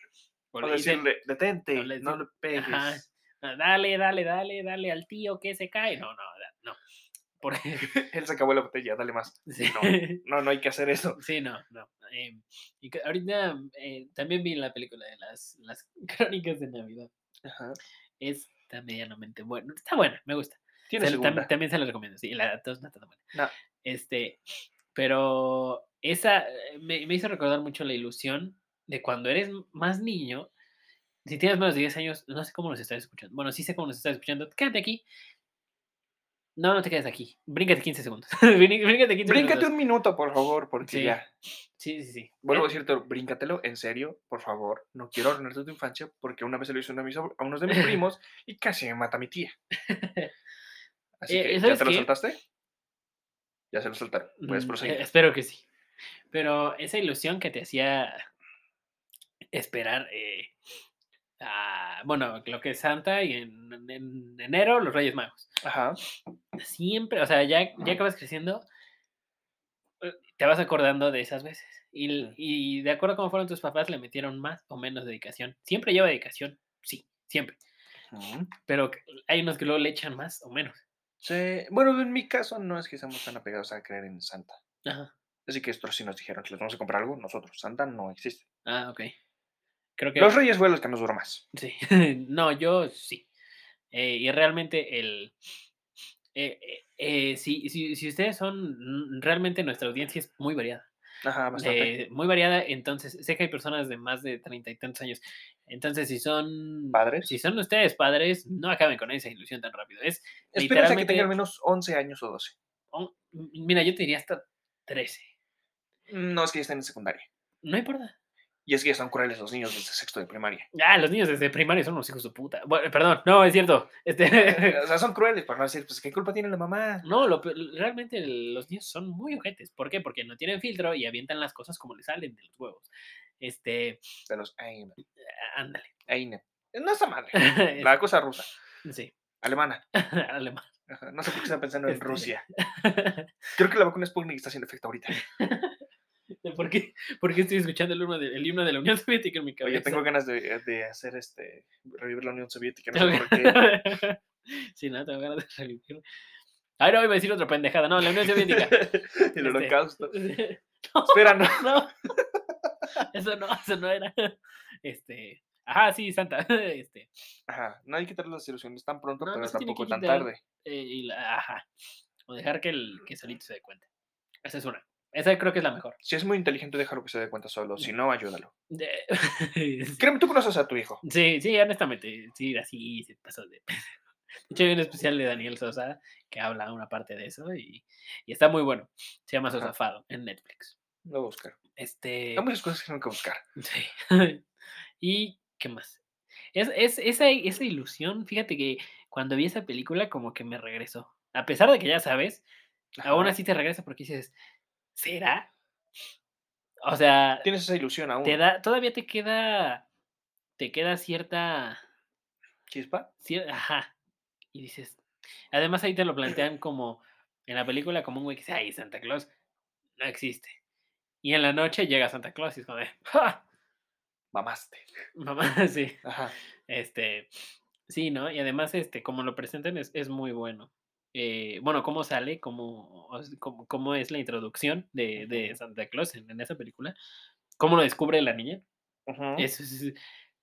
o le dicen, detente, no le pegues. Ajá. "Ah, Dale, dale, dale, dale al tío que se cae. No, no, no. Por Él se acabó la botella, dale más. sí. No, no, no hay que hacer eso. Sí, no, no. em, y ahorita eh, también vi la película de las, las crónicas de Navidad. Ajá. Está medianamente buena. Está buena, me gusta. Tiene Se- tam- segunda. también se la recomiendo, sí. La dos no está tan buena. No. Este, pero esa eh, me, me hizo recordar mucho la ilusión de cuando eres más niño. Si tienes menos de 10 años, no sé cómo nos estás escuchando. Bueno, sí sé cómo nos estás escuchando. Quédate aquí. No, no te quedes aquí. Bríncate 15 segundos. Brín- Bríncate 15 Bríncate segundos. un minuto, por favor, porque Sí. ya. Sí, sí, sí. Vuelvo a Eh, decirte, bríncatelo, en serio, por favor. No quiero arruinarte tu infancia porque una vez se lo hizo de mis a unos de mis primos y casi me mata mi tía. Así Eh, que, ¿ya ¿sabes te lo qué? soltaste? Ya se lo soltaron. Puedes Mm, proseguir. eh, espero que sí. Pero esa ilusión que te hacía esperar, eh, a- bueno, lo que es Santa y en, en enero los Reyes Magos. Ajá. Siempre, o sea, ya, ya que vas creciendo, eh, te vas acordando de esas veces. Y, y de acuerdo a cómo fueron tus papás, le metieron más o menos dedicación. Siempre lleva dedicación, sí, siempre. Pero hay unos que luego le echan más o menos. Sí, Bueno, en mi caso no es que seamos tan apegados a creer en Santa. Ajá. Así que estos sí nos dijeron que les vamos a comprar algo, nosotros. Santa no existe. Ah, ok. Creo que... Los Reyes fue los que nos duró más. Sí, no, yo sí. Eh, y realmente el... eh, eh, si, si, si ustedes son, mm, realmente nuestra audiencia es muy variada. Ajá, bastante. muy variada. Entonces, sé que hay personas de más de treinta y tantos años. Entonces, si son ¿Padres? si son ustedes padres, no acaben con esa ilusión tan rápido. Es Espérense que tengan al menos 11 años o 12. oh, mira, yo te diría hasta 13. No es que ya estén en secundaria. No importa. Y es que son crueles los niños desde sexto de primaria. Ah, los niños desde primaria son unos hijos de puta. Bueno, perdón, no, es cierto. Este, o sea, son crueles, para no decir, pues, ¿qué culpa tiene la mamá? no, lo realmente los niños son muy ojetes. ¿Por qué? Porque no tienen filtro y avientan las cosas como les salen de los huevos. Este, De los Eine. ándale. Eine. No esa madre. La cosa rusa. sí, Alemana. alemán. Ajá, No sé por qué están pensando en Este. Rusia. Creo que la vacuna Sputnik está haciendo efecto ahorita. ¿Por qué, por qué estoy escuchando el himno, de, el himno de la Unión Soviética en mi cabeza? Oye, tengo ganas de, de hacer este. revivir la Unión Soviética. No sé por qué. sí, no, tengo ganas de revivir. Ay, no, iba a decir otra pendejada. No, la Unión Soviética. El Este, holocausto. no, Espera, no. no. Eso no, eso no era. Este. Ajá, sí, Santa. Este. Ajá, no hay que quitar las ilusiones tan pronto, No, no pero que tampoco tan quitar. tarde. eh, y la- ajá. O dejar que el que solito se dé cuenta. Esa es una. Esa creo que es la mejor. Si es muy inteligente, déjalo que se dé cuenta solo. Si no, ayúdalo. Créeme, tú conoces a tu hijo. Sí, sí, honestamente, sí, así se pasó de... De hecho, hay un especial de Daniel Sosa que habla una parte de eso y, y está muy bueno. Se llama. Sosafado en Netflix. Lo voy a buscar. Este... Hay muchas cosas que tengo que buscar. Sí. ¿Y qué más? Es, es, esa, esa ilusión, fíjate que cuando vi esa película como que me regresó. A pesar de que ya sabes, aún así te regresa porque dices, ¿será? O sea, Tienes esa ilusión aún. te da, todavía te queda, te queda cierta, ¿Chispa? cier- ajá. Y dices, además ahí te lo plantean como, en la película como un güey que dice, ay, Santa Claus no existe. Y en la noche llega Santa Claus y es como de, ¡ja! Mamaste. Mamá, sí. Ajá. Este, sí, ¿no? Y además, este, como lo presentan es, es muy bueno. Eh, bueno, cómo sale, cómo, cómo, cómo es la introducción de. Santa Claus en, en esa película, cómo lo descubre la niña. Es-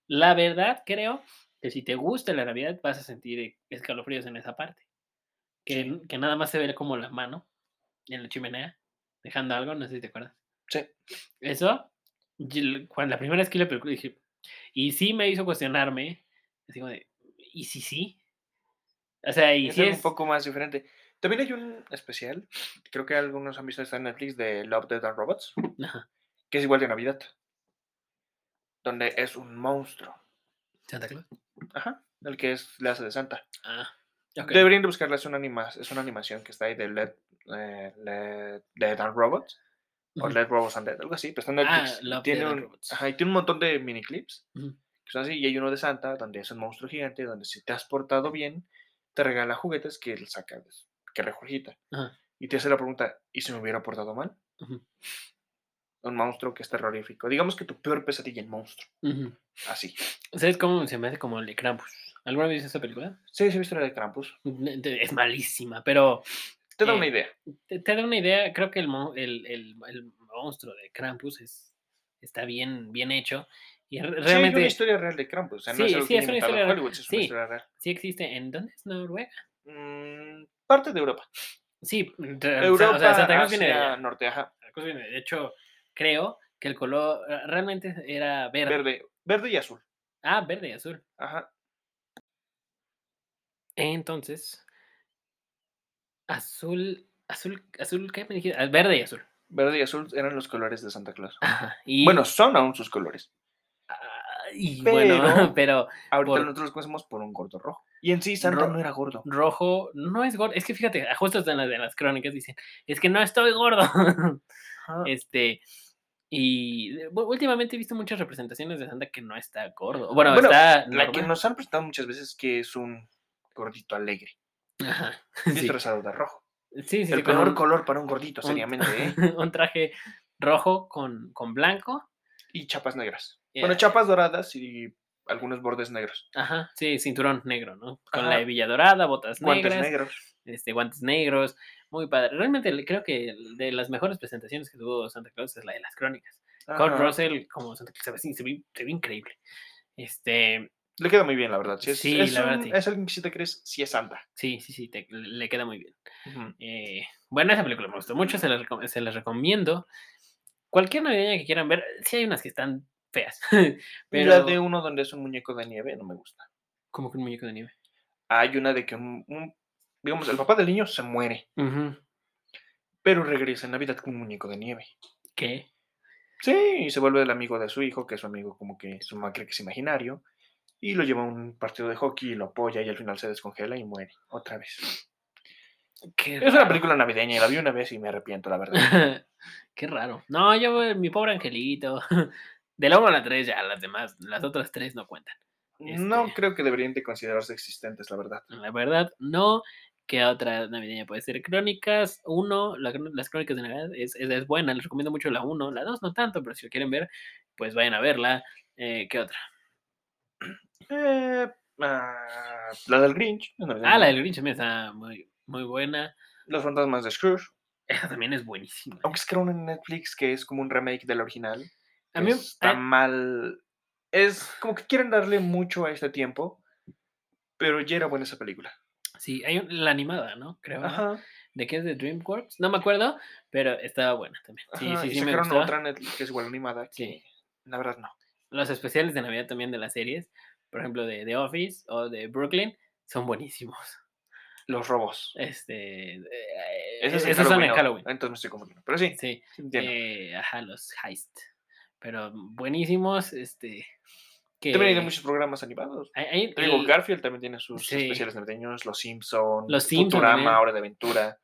la verdad, creo que si te gusta la Navidad vas a sentir eh, escalofríos en esa parte. Que, Sí. n- que nada más se ve como la mano en la chimenea, dejando algo, no sé si te acuerdas. Sí. Eso, cuando la primera vez que la película dije, y sí me hizo cuestionarme, así como de, ¿y si sí? O sea, y Es un poco más diferente. También hay un especial, creo que algunos han visto está en Netflix, de Love, Death and Robots, Ajá, que es igual de Navidad. Donde es un monstruo. Santa Claus. Ajá. El que es, le hace de Santa. Ah. Deberían de buscarla, es una, anima, es una animación que está ahí de Let, eh, Let Dead and Robots. O. Let Robots and Dead, algo así, pero está en Ah, Netflix. y Love, tiene Death and un, Robots. ajá, y tiene un montón de mini clips Ujú. que son así. Y hay uno de Santa, donde es un monstruo gigante, donde si te has portado bien, te regala juguetes que él saca, que regurgita. Ajá, Y te hace la pregunta, ¿y si me hubiera portado mal? Un monstruo que es terrorífico. Digamos que tu peor pesadilla en monstruo. ujú. Así. ¿Sabes cómo se me hace como el de Krampus? ¿Alguna vez viste esa película? Sí, sí, he visto la de Krampus. Es malísima, pero Te da Eh, una idea. te, te da una idea. Creo que el, el, el- el monstruo de Krampus es, está bien, bien hecho. Y Sí, realmente una historia real de Krampus. O sea, no Sí, es algo sí, que es una historia real. Hollywood, es una Sí. historia real. sí existe. ¿En dónde es Noruega? Mm, parte de Europa. Sí, re- Europa, o sea, Santa Claus viene de norte, ajá. De hecho, creo que el color eh, realmente era verde. Verde, verde y azul. Ah, verde y azul. Ajá. Entonces, azul, azul, azul, ¿qué me dijiste? Ah, Verde y azul. Verde y azul eran los colores de Santa Claus. Ajá, y, Bueno, son aún sus colores. Y bueno, pero- pero Ahorita Por- nosotros conocemos por un gordo rojo. Y en sí, Santa Ro- no era gordo. rojo no es gordo. Es que fíjate, justo en las de las crónicas dicen, es que no estoy gordo. Este, y eh, últimamente he visto muchas representaciones de Santa que no está gordo. Bueno, Bueno, está La que nos han presentado muchas veces que es un gordito alegre. Ajá, sí. Disfrazado de rojo. Sí, sí, El sí, peor un- color para un gordito, un- seriamente, ¿eh? un traje rojo con, con blanco. Y chapas negras. Eh, Bueno, chapas doradas y algunos bordes negros. Ajá, sí, cinturón negro, ¿no? Con la Ajá. hebilla dorada, botas Guantes negras, negros. este, guantes negros, muy padre. Realmente creo que de las mejores presentaciones que tuvo Santa Claus es la de las crónicas. Ajá. Russell como Santa Claus se ve, se ve- increíble. Este, Le queda muy bien, la verdad. Sí, es, Sí, es la verdad, sí. es alguien que si te crees, sí es Santa. sí, sí, sí, te- le queda muy bien. Eh, bueno, esa película me gustó mucho, se la, recom- se la recomiendo. cualquier navideña que quieran ver, sí hay unas que están feas. Pero, la de uno donde es un muñeco de nieve no me gusta. como que un muñeco de nieve. Hay una de que un, un- digamos, el papá del niño se muere, pero regresa en Navidad con un muñeco de nieve. ¿Qué? Sí, y se vuelve el amigo de su hijo, que es su amigo como que su mamá cree que es imaginario, y lo lleva a un partido de hockey y lo apoya y al final se descongela y muere otra vez. Qué Es una película navideña y la vi una vez y me arrepiento, la verdad. Qué raro. No, yo, eh, mi pobre angelito. De la 1 a la 3 ya, las demás, las otras tres no cuentan. No Este- creo que deberían de considerarse existentes, la verdad. La verdad, no. ¿Qué otra navideña puede ser? Crónicas 1, las crónicas de Navidad es, es, es buena, les recomiendo mucho la 1, la 2 no tanto, pero si lo quieren ver, pues vayan a verla. Eh, ¿Qué otra? Eh, ah, la del Grinch. es Ah, la del Grinch también está muy, muy buena. Los fantasmas de Scrooge. Esa también es buenísima. Aunque es que era una en Netflix que es como un remake del original. A mí, está eh, mal. Es como que quieren darle mucho a este tiempo. Pero ya era buena esa película. sí, hay un- la animada, ¿no? Creo. ¿no? Ajá. ¿De qué es de DreamWorks? No me acuerdo, pero estaba buena también. Sí, ajá, sí, y sí, me sacaron gustó. otra Netflix que es igual animada. Sí. la verdad no. Los especiales de Navidad también de las series, por ejemplo, de The Office o de Brooklyn, son buenísimos. Los robos. Este. eh, esos son en. Halloween. Entonces me estoy confundiendo. Pero sí, Sí. eh, ajá, los heist. Pero buenísimos. Este. Que, También hay muchos programas animados. hay- digo, el- Garfield también tiene sus Sí. especiales navideños, Los Simpson, Los Simpson Futurama. Hora de Aventura.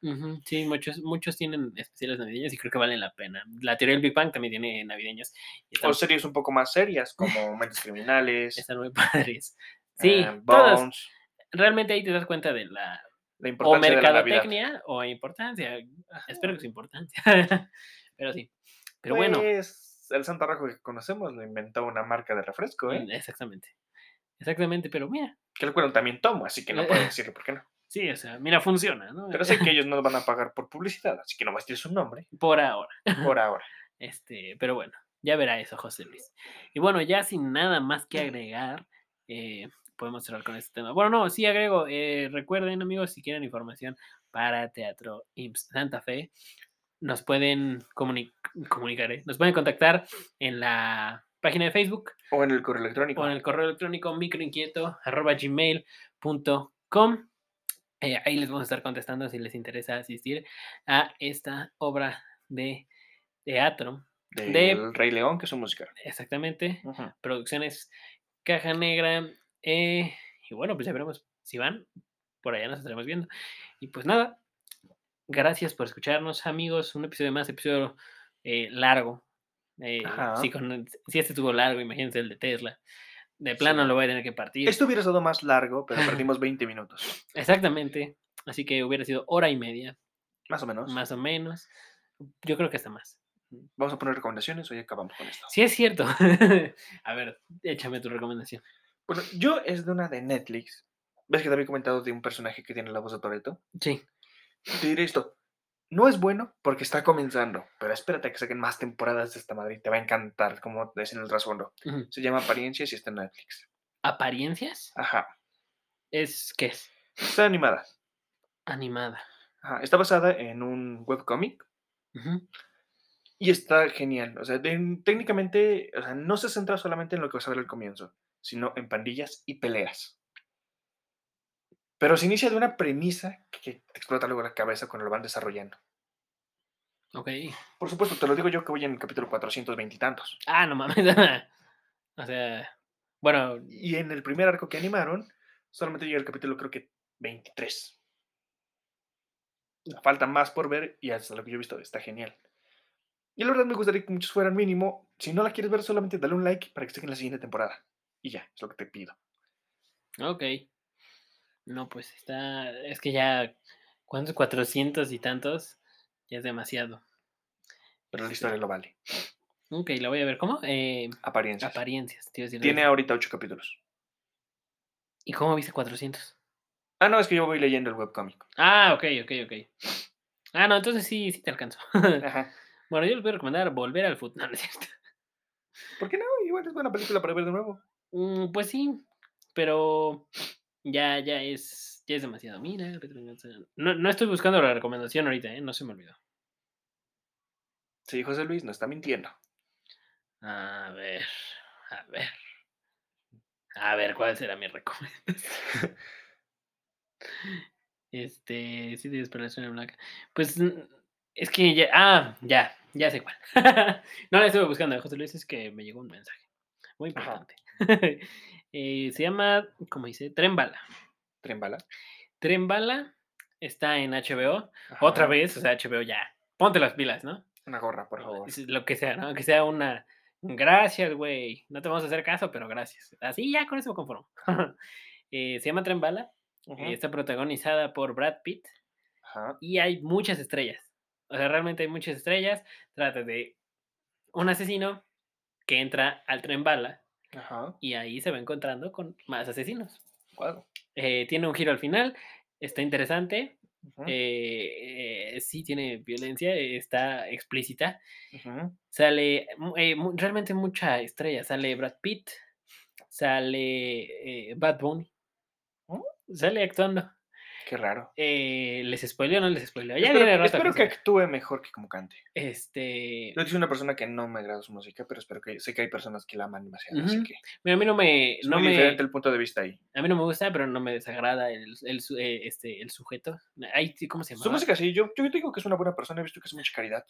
Sí, muchos, muchos tienen especiales navideños y creo que valen la pena. La teoría del Big Bang también tiene navideños. Están, O series un poco más serias, como Mentes Criminales, están muy padres. Sí, eh, todas. Bones, realmente ahí te das cuenta de la la o importancia de la mercadotecnia o importancia. Espero que sea importancia. Pero sí. Pero bueno, Pues, el Santa Rojo que conocemos lo inventó una marca de refresco, ¿eh? mm, exactamente. Exactamente, pero mira, Que el cual también tomo, así que no puedo decirle por qué no. sí, o sea, mira, funciona, ¿no? Pero sé que ellos no van a pagar por publicidad, así que no va a decir su nombre Por ahora. por ahora. Este, pero bueno, ya verá eso, José Luis. Y bueno, ya sin nada más que agregar, eh, podemos cerrar con este tema. Bueno, no, sí agrego, eh, recuerden amigos, si quieren información para Teatro IMSS Santa Fe, nos pueden comuni- comunicar, ¿eh? nos pueden contactar en la página de Facebook O en el correo electrónico. o en el correo electrónico microinquieto.gmail.com. Eh, ahí les vamos a estar contestando si les interesa asistir a esta obra de teatro. del de- Rey León, que es un musical. Exactamente. Producciones Caja Negra. eh, y bueno, pues ya veremos si van. Por allá nos estaremos viendo. Y pues nada. Gracias por escucharnos, amigos. Un episodio más, episodio eh, largo. Eh, Ajá. si, con- si este estuvo largo, imagínense el de Tesla. De plano Sí. lo voy a tener que partir. Esto hubiera estado más largo, pero perdimos 20 minutos. Exactamente. Así que hubiera sido hora y media, Más o menos. más o menos. Yo creo que hasta más. Vamos a poner recomendaciones o ya acabamos con esto. Sí, es cierto. a ver, échame tu recomendación. Bueno, yo es de una de Netflix. ¿Ves que te había comentado de un personaje que tiene la voz de Toreto? Sí. Te diré esto. No es bueno porque está comenzando, pero espérate a que saquen más temporadas de esta madre y te va a encantar, como es en el trasfondo. Se llama Apariencias y está en Netflix. ¿Apariencias? Ajá. Es ¿qué es? Está animada. Animada. Ajá. Está basada en un webcomic y está genial. O sea, de- técnicamente, o sea, no se centra solamente en lo que vas a ver al comienzo, sino en pandillas y peleas. Pero se inicia de una premisa que te explota luego la cabeza cuando lo van desarrollando. Ok. Por supuesto, te lo digo yo que voy en el capítulo 420 y tantos. Ah, no mames. o sea, bueno, Y en el primer arco que animaron, solamente llega el capítulo creo que 23. Falta más por ver y hasta lo que yo he visto está genial. Y la verdad me gustaría que muchos fueran mínimo. Si no la quieres ver, solamente dale un like para que esté en la siguiente temporada. Y ya, es lo que te pido. ok. No, pues está. Es que ya. ¿Cuántos? 400 y tantos. Ya es demasiado. Pero la historia lo vale. Ok, la voy a ver. ¿Cómo? Eh, Apariencias. apariencias. Tiene ahorita 8 capítulos. ¿Y cómo viste 400? Ah, no, es que yo voy leyendo el webcomic. Ah, ok, ok, ok. Ah, no, entonces sí, sí te alcanzo. Ajá. bueno, yo les voy a recomendar Volver al Fútbol. No, no es cierto. ¿Por qué no? Igual es buena película para ver de nuevo. Mm, pues sí, pero ya, ya es, ya es demasiado. Mira, no, no estoy buscando la recomendación ahorita, ¿eh? no se me olvidó. Sí, José Luis no está mintiendo. A ver, a ver. A ver, ¿cuál será mi recomendación? este, sí, de Desesperación Blanca. Pues es que ya. Ah, ya, ya sé cuál. no la estuve buscando José Luis, es que me llegó un mensaje. Muy importante. Eh, se llama, ¿cómo dice? Tren Bala. ¿Tren bala? Tren Bala está en HBO. Otra vez, o sea, HBO ya. Ponte las pilas, ¿no? Una gorra, por favor. Lo que sea, ¿no? Que sea una. Gracias, güey. No te vamos a hacer caso, pero gracias. Así ya con eso me conformo. Eh, se llama Tren Bala. Ujú. eh, está protagonizada por Brad Pitt. Ajá. Y hay muchas estrellas. O sea, realmente hay muchas estrellas. Trata de un asesino que entra al tren bala Ajá. y ahí se va encontrando con más asesinos. Eh, tiene un giro al final. Está interesante. Eh, eh, sí tiene violencia. Está explícita. Sale realmente mucha estrella. Sale Brad Pitt. Sale Bad Bunny. ¿Oh? Sale actuando. Qué raro. Eh, ¿Les spoileo o no les spoileo? Ya espero viene espero que actúe mejor que como cante. Este. Yo soy una persona que no me agrada su música, pero espero que sé que hay personas que la aman demasiado, así que mira, a mí no me. es No muy me diferente el punto de vista ahí. a mí no me gusta, pero no me desagrada el, el, eh, este, el sujeto. Ay, sí, ¿Cómo se llama? Su música sí, yo, yo digo que es una buena persona, he visto que hace mucha caridad,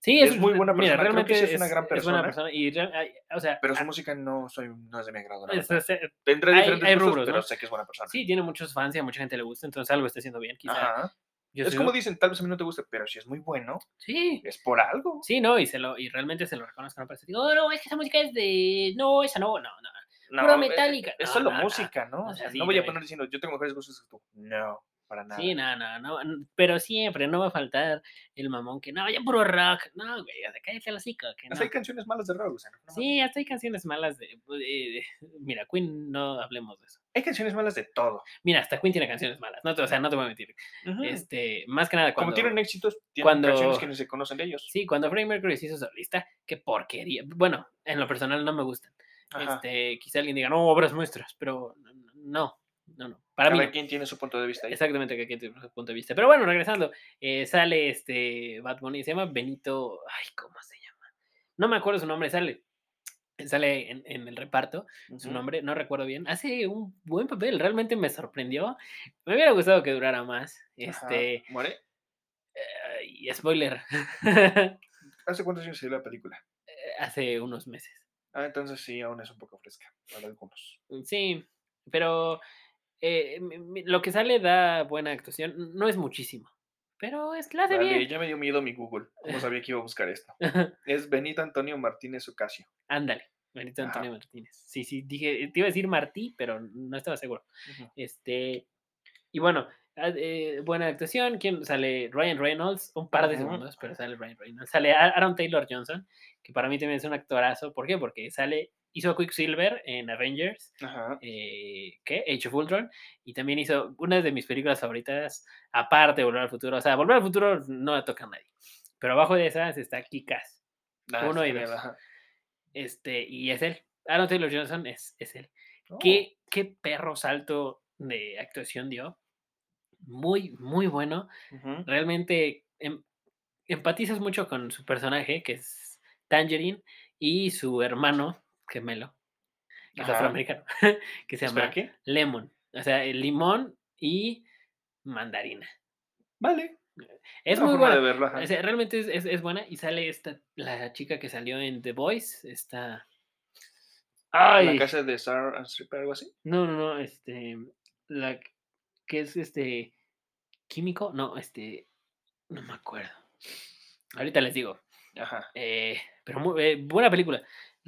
Sí, es muy buena Mira, persona, creo que realmente sí es una gran es buena persona. persona. Y real- o sea, pero su ah, música no, soy, no es de mi agrado. es- es- Tendré hay- diferentes hay gustos, rubros, pero ¿no? sé que es buena persona. sí, tiene muchos fans y a mucha gente le gusta, entonces algo está haciendo bien. Quizá. Ajá. Yo Es como dicen, tal vez a mí no te guste, pero si es muy bueno, Sí, es por algo. sí, no, y, se lo, y realmente se lo reconozco. No parece, digo, no, es que esa música es de. No, esa no, no, no. No, Pura Metallica. Es No, solo no, no. música, ¿no? O O sea, sea, sí, no voy a poner diciendo, yo tengo mejores gustos que tú. No, para nada. Sí, no, no, no. Pero siempre no va a faltar el mamón que no, ya puro rock. No, güey, cállate el hocico. Que no. Hasta hay canciones malas de rock, o sea, no Sí, hasta hay canciones malas de, de- Mira, Queen, no hablemos de eso. Hay canciones malas de todo. Mira, hasta Queen tiene canciones malas. No, te- o sea, no te voy a mentir. Este, más que nada cuando... Como tienen éxitos, tienen cuando- canciones que ni se conocen de ellos. Sí, cuando Freddie Mercury se hizo solista, qué porquería. Bueno, en lo personal no me gustan. Ajá. Este, quizá alguien diga, no, obras nuestras, pero no, no, no. Para mí Cada no. quien tiene su punto de vista ahí. Exactamente, que aquí tiene su punto de vista. Pero bueno, regresando, eh, sale este Bad Bunny, se llama Benito, ay, ¿cómo se llama? No me acuerdo su nombre, sale, sale en, en el reparto, su nombre, no recuerdo bien. Hace un buen papel, realmente me sorprendió. Me hubiera gustado que durara más. Ajá. Este, ¿Muere? y spoiler, ¿Hace cuántos años salió la película? hace unos meses. Ah, entonces sí, aún es un poco fresca para algunos. Sí, pero eh, lo que sale da buena actuación, no es muchísimo, pero es, la hace Vale, bien. ya me dio miedo mi Google. ¿Cómo sabía que iba a buscar esto? Es Benito Antonio Martínez Ocasio. Ándale, Benito Ajá. Antonio Martínez. Sí, sí, dije, te iba a decir Martí, pero no estaba seguro. Este, y bueno, ah, eh, buena actuación. ¿Quién sale? Ryan Reynolds, un par de segundos, pero sale Ryan Reynolds. Sale Aaron Taylor Johnson, que para mí también es un actorazo. ¿Por qué? Porque sale, hizo Quicksilver en Avengers, Ajá. eh, ¿qué? Age of Ultron, y también hizo una de mis películas favoritas, aparte de Volver al Futuro. O sea, Volver al Futuro no la toca a nadie. Pero abajo de esas está Kikas. Ah, Uno y dos. Este, y es él. Aaron Taylor Johnson es, es él. Oh, ¿Qué, qué perro salto de actuación dio. Muy, muy bueno. Realmente em- empatizas mucho con su personaje, que es Tangerine, y su hermano gemelo, que es Ajá. afroamericano, que se ¿Espera llama qué? Lemon. O sea, el limón y mandarina. Vale. Es una muy buena. de verlo, ajá. O sea, realmente es, es- es buena. Y sale esta, la chica que salió en The Voice, esta... La ¡Ay! casa de Sarah Stripper, algo así. No, no, no, este, la que- que es este químico, no, este, no me acuerdo. Ahorita les digo, Ajá. eh, pero muy, eh, buena película.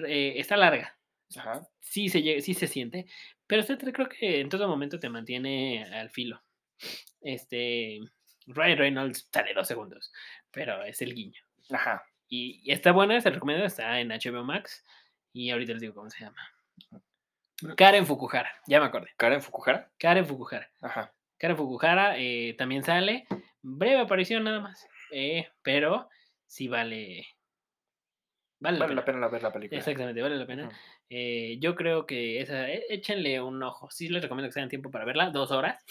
Eh, está larga, Ajá. sí se, sí se siente, pero usted creo que en todo momento te mantiene al filo. Este, Ryan Reynolds sale dos segundos, pero es el guiño. Ajá. Y, y está buena, se recomiendo, está en HBO Max. Y ahorita les digo cómo se llama. Karen Fukuhara, ya me acordé. Karen Fukuhara. Karen Fukuhara. Ajá. Karen Fukuhara eh, también sale. Breve aparición nada más. eh, pero sí vale. Vale, Vale la la pena. la- ver la película. Exactamente, vale la pena. Eh, yo creo que esa, e- échenle un ojo. Sí les recomiendo que se den tiempo para verla, dos horas.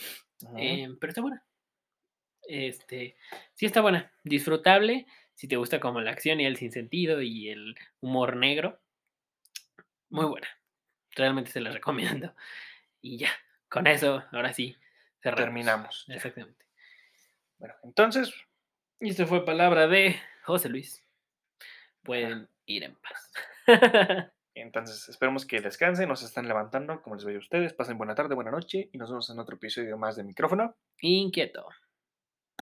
Eh, pero está buena. Este, sí está buena, disfrutable, Si te gusta como la acción y el sinsentido y el humor negro, muy buena. Realmente se la recomiendo. Y ya, con eso, ahora sí, cerramos. Terminamos. Exactamente. Bueno, entonces, Y esto fue palabra de José Luis. Pueden ir en paz. entonces esperemos que descansen, nos están levantando, como les veo a ustedes. Pasen buena tarde, buena noche y nos vemos en otro episodio más de micrófono. Inquieto.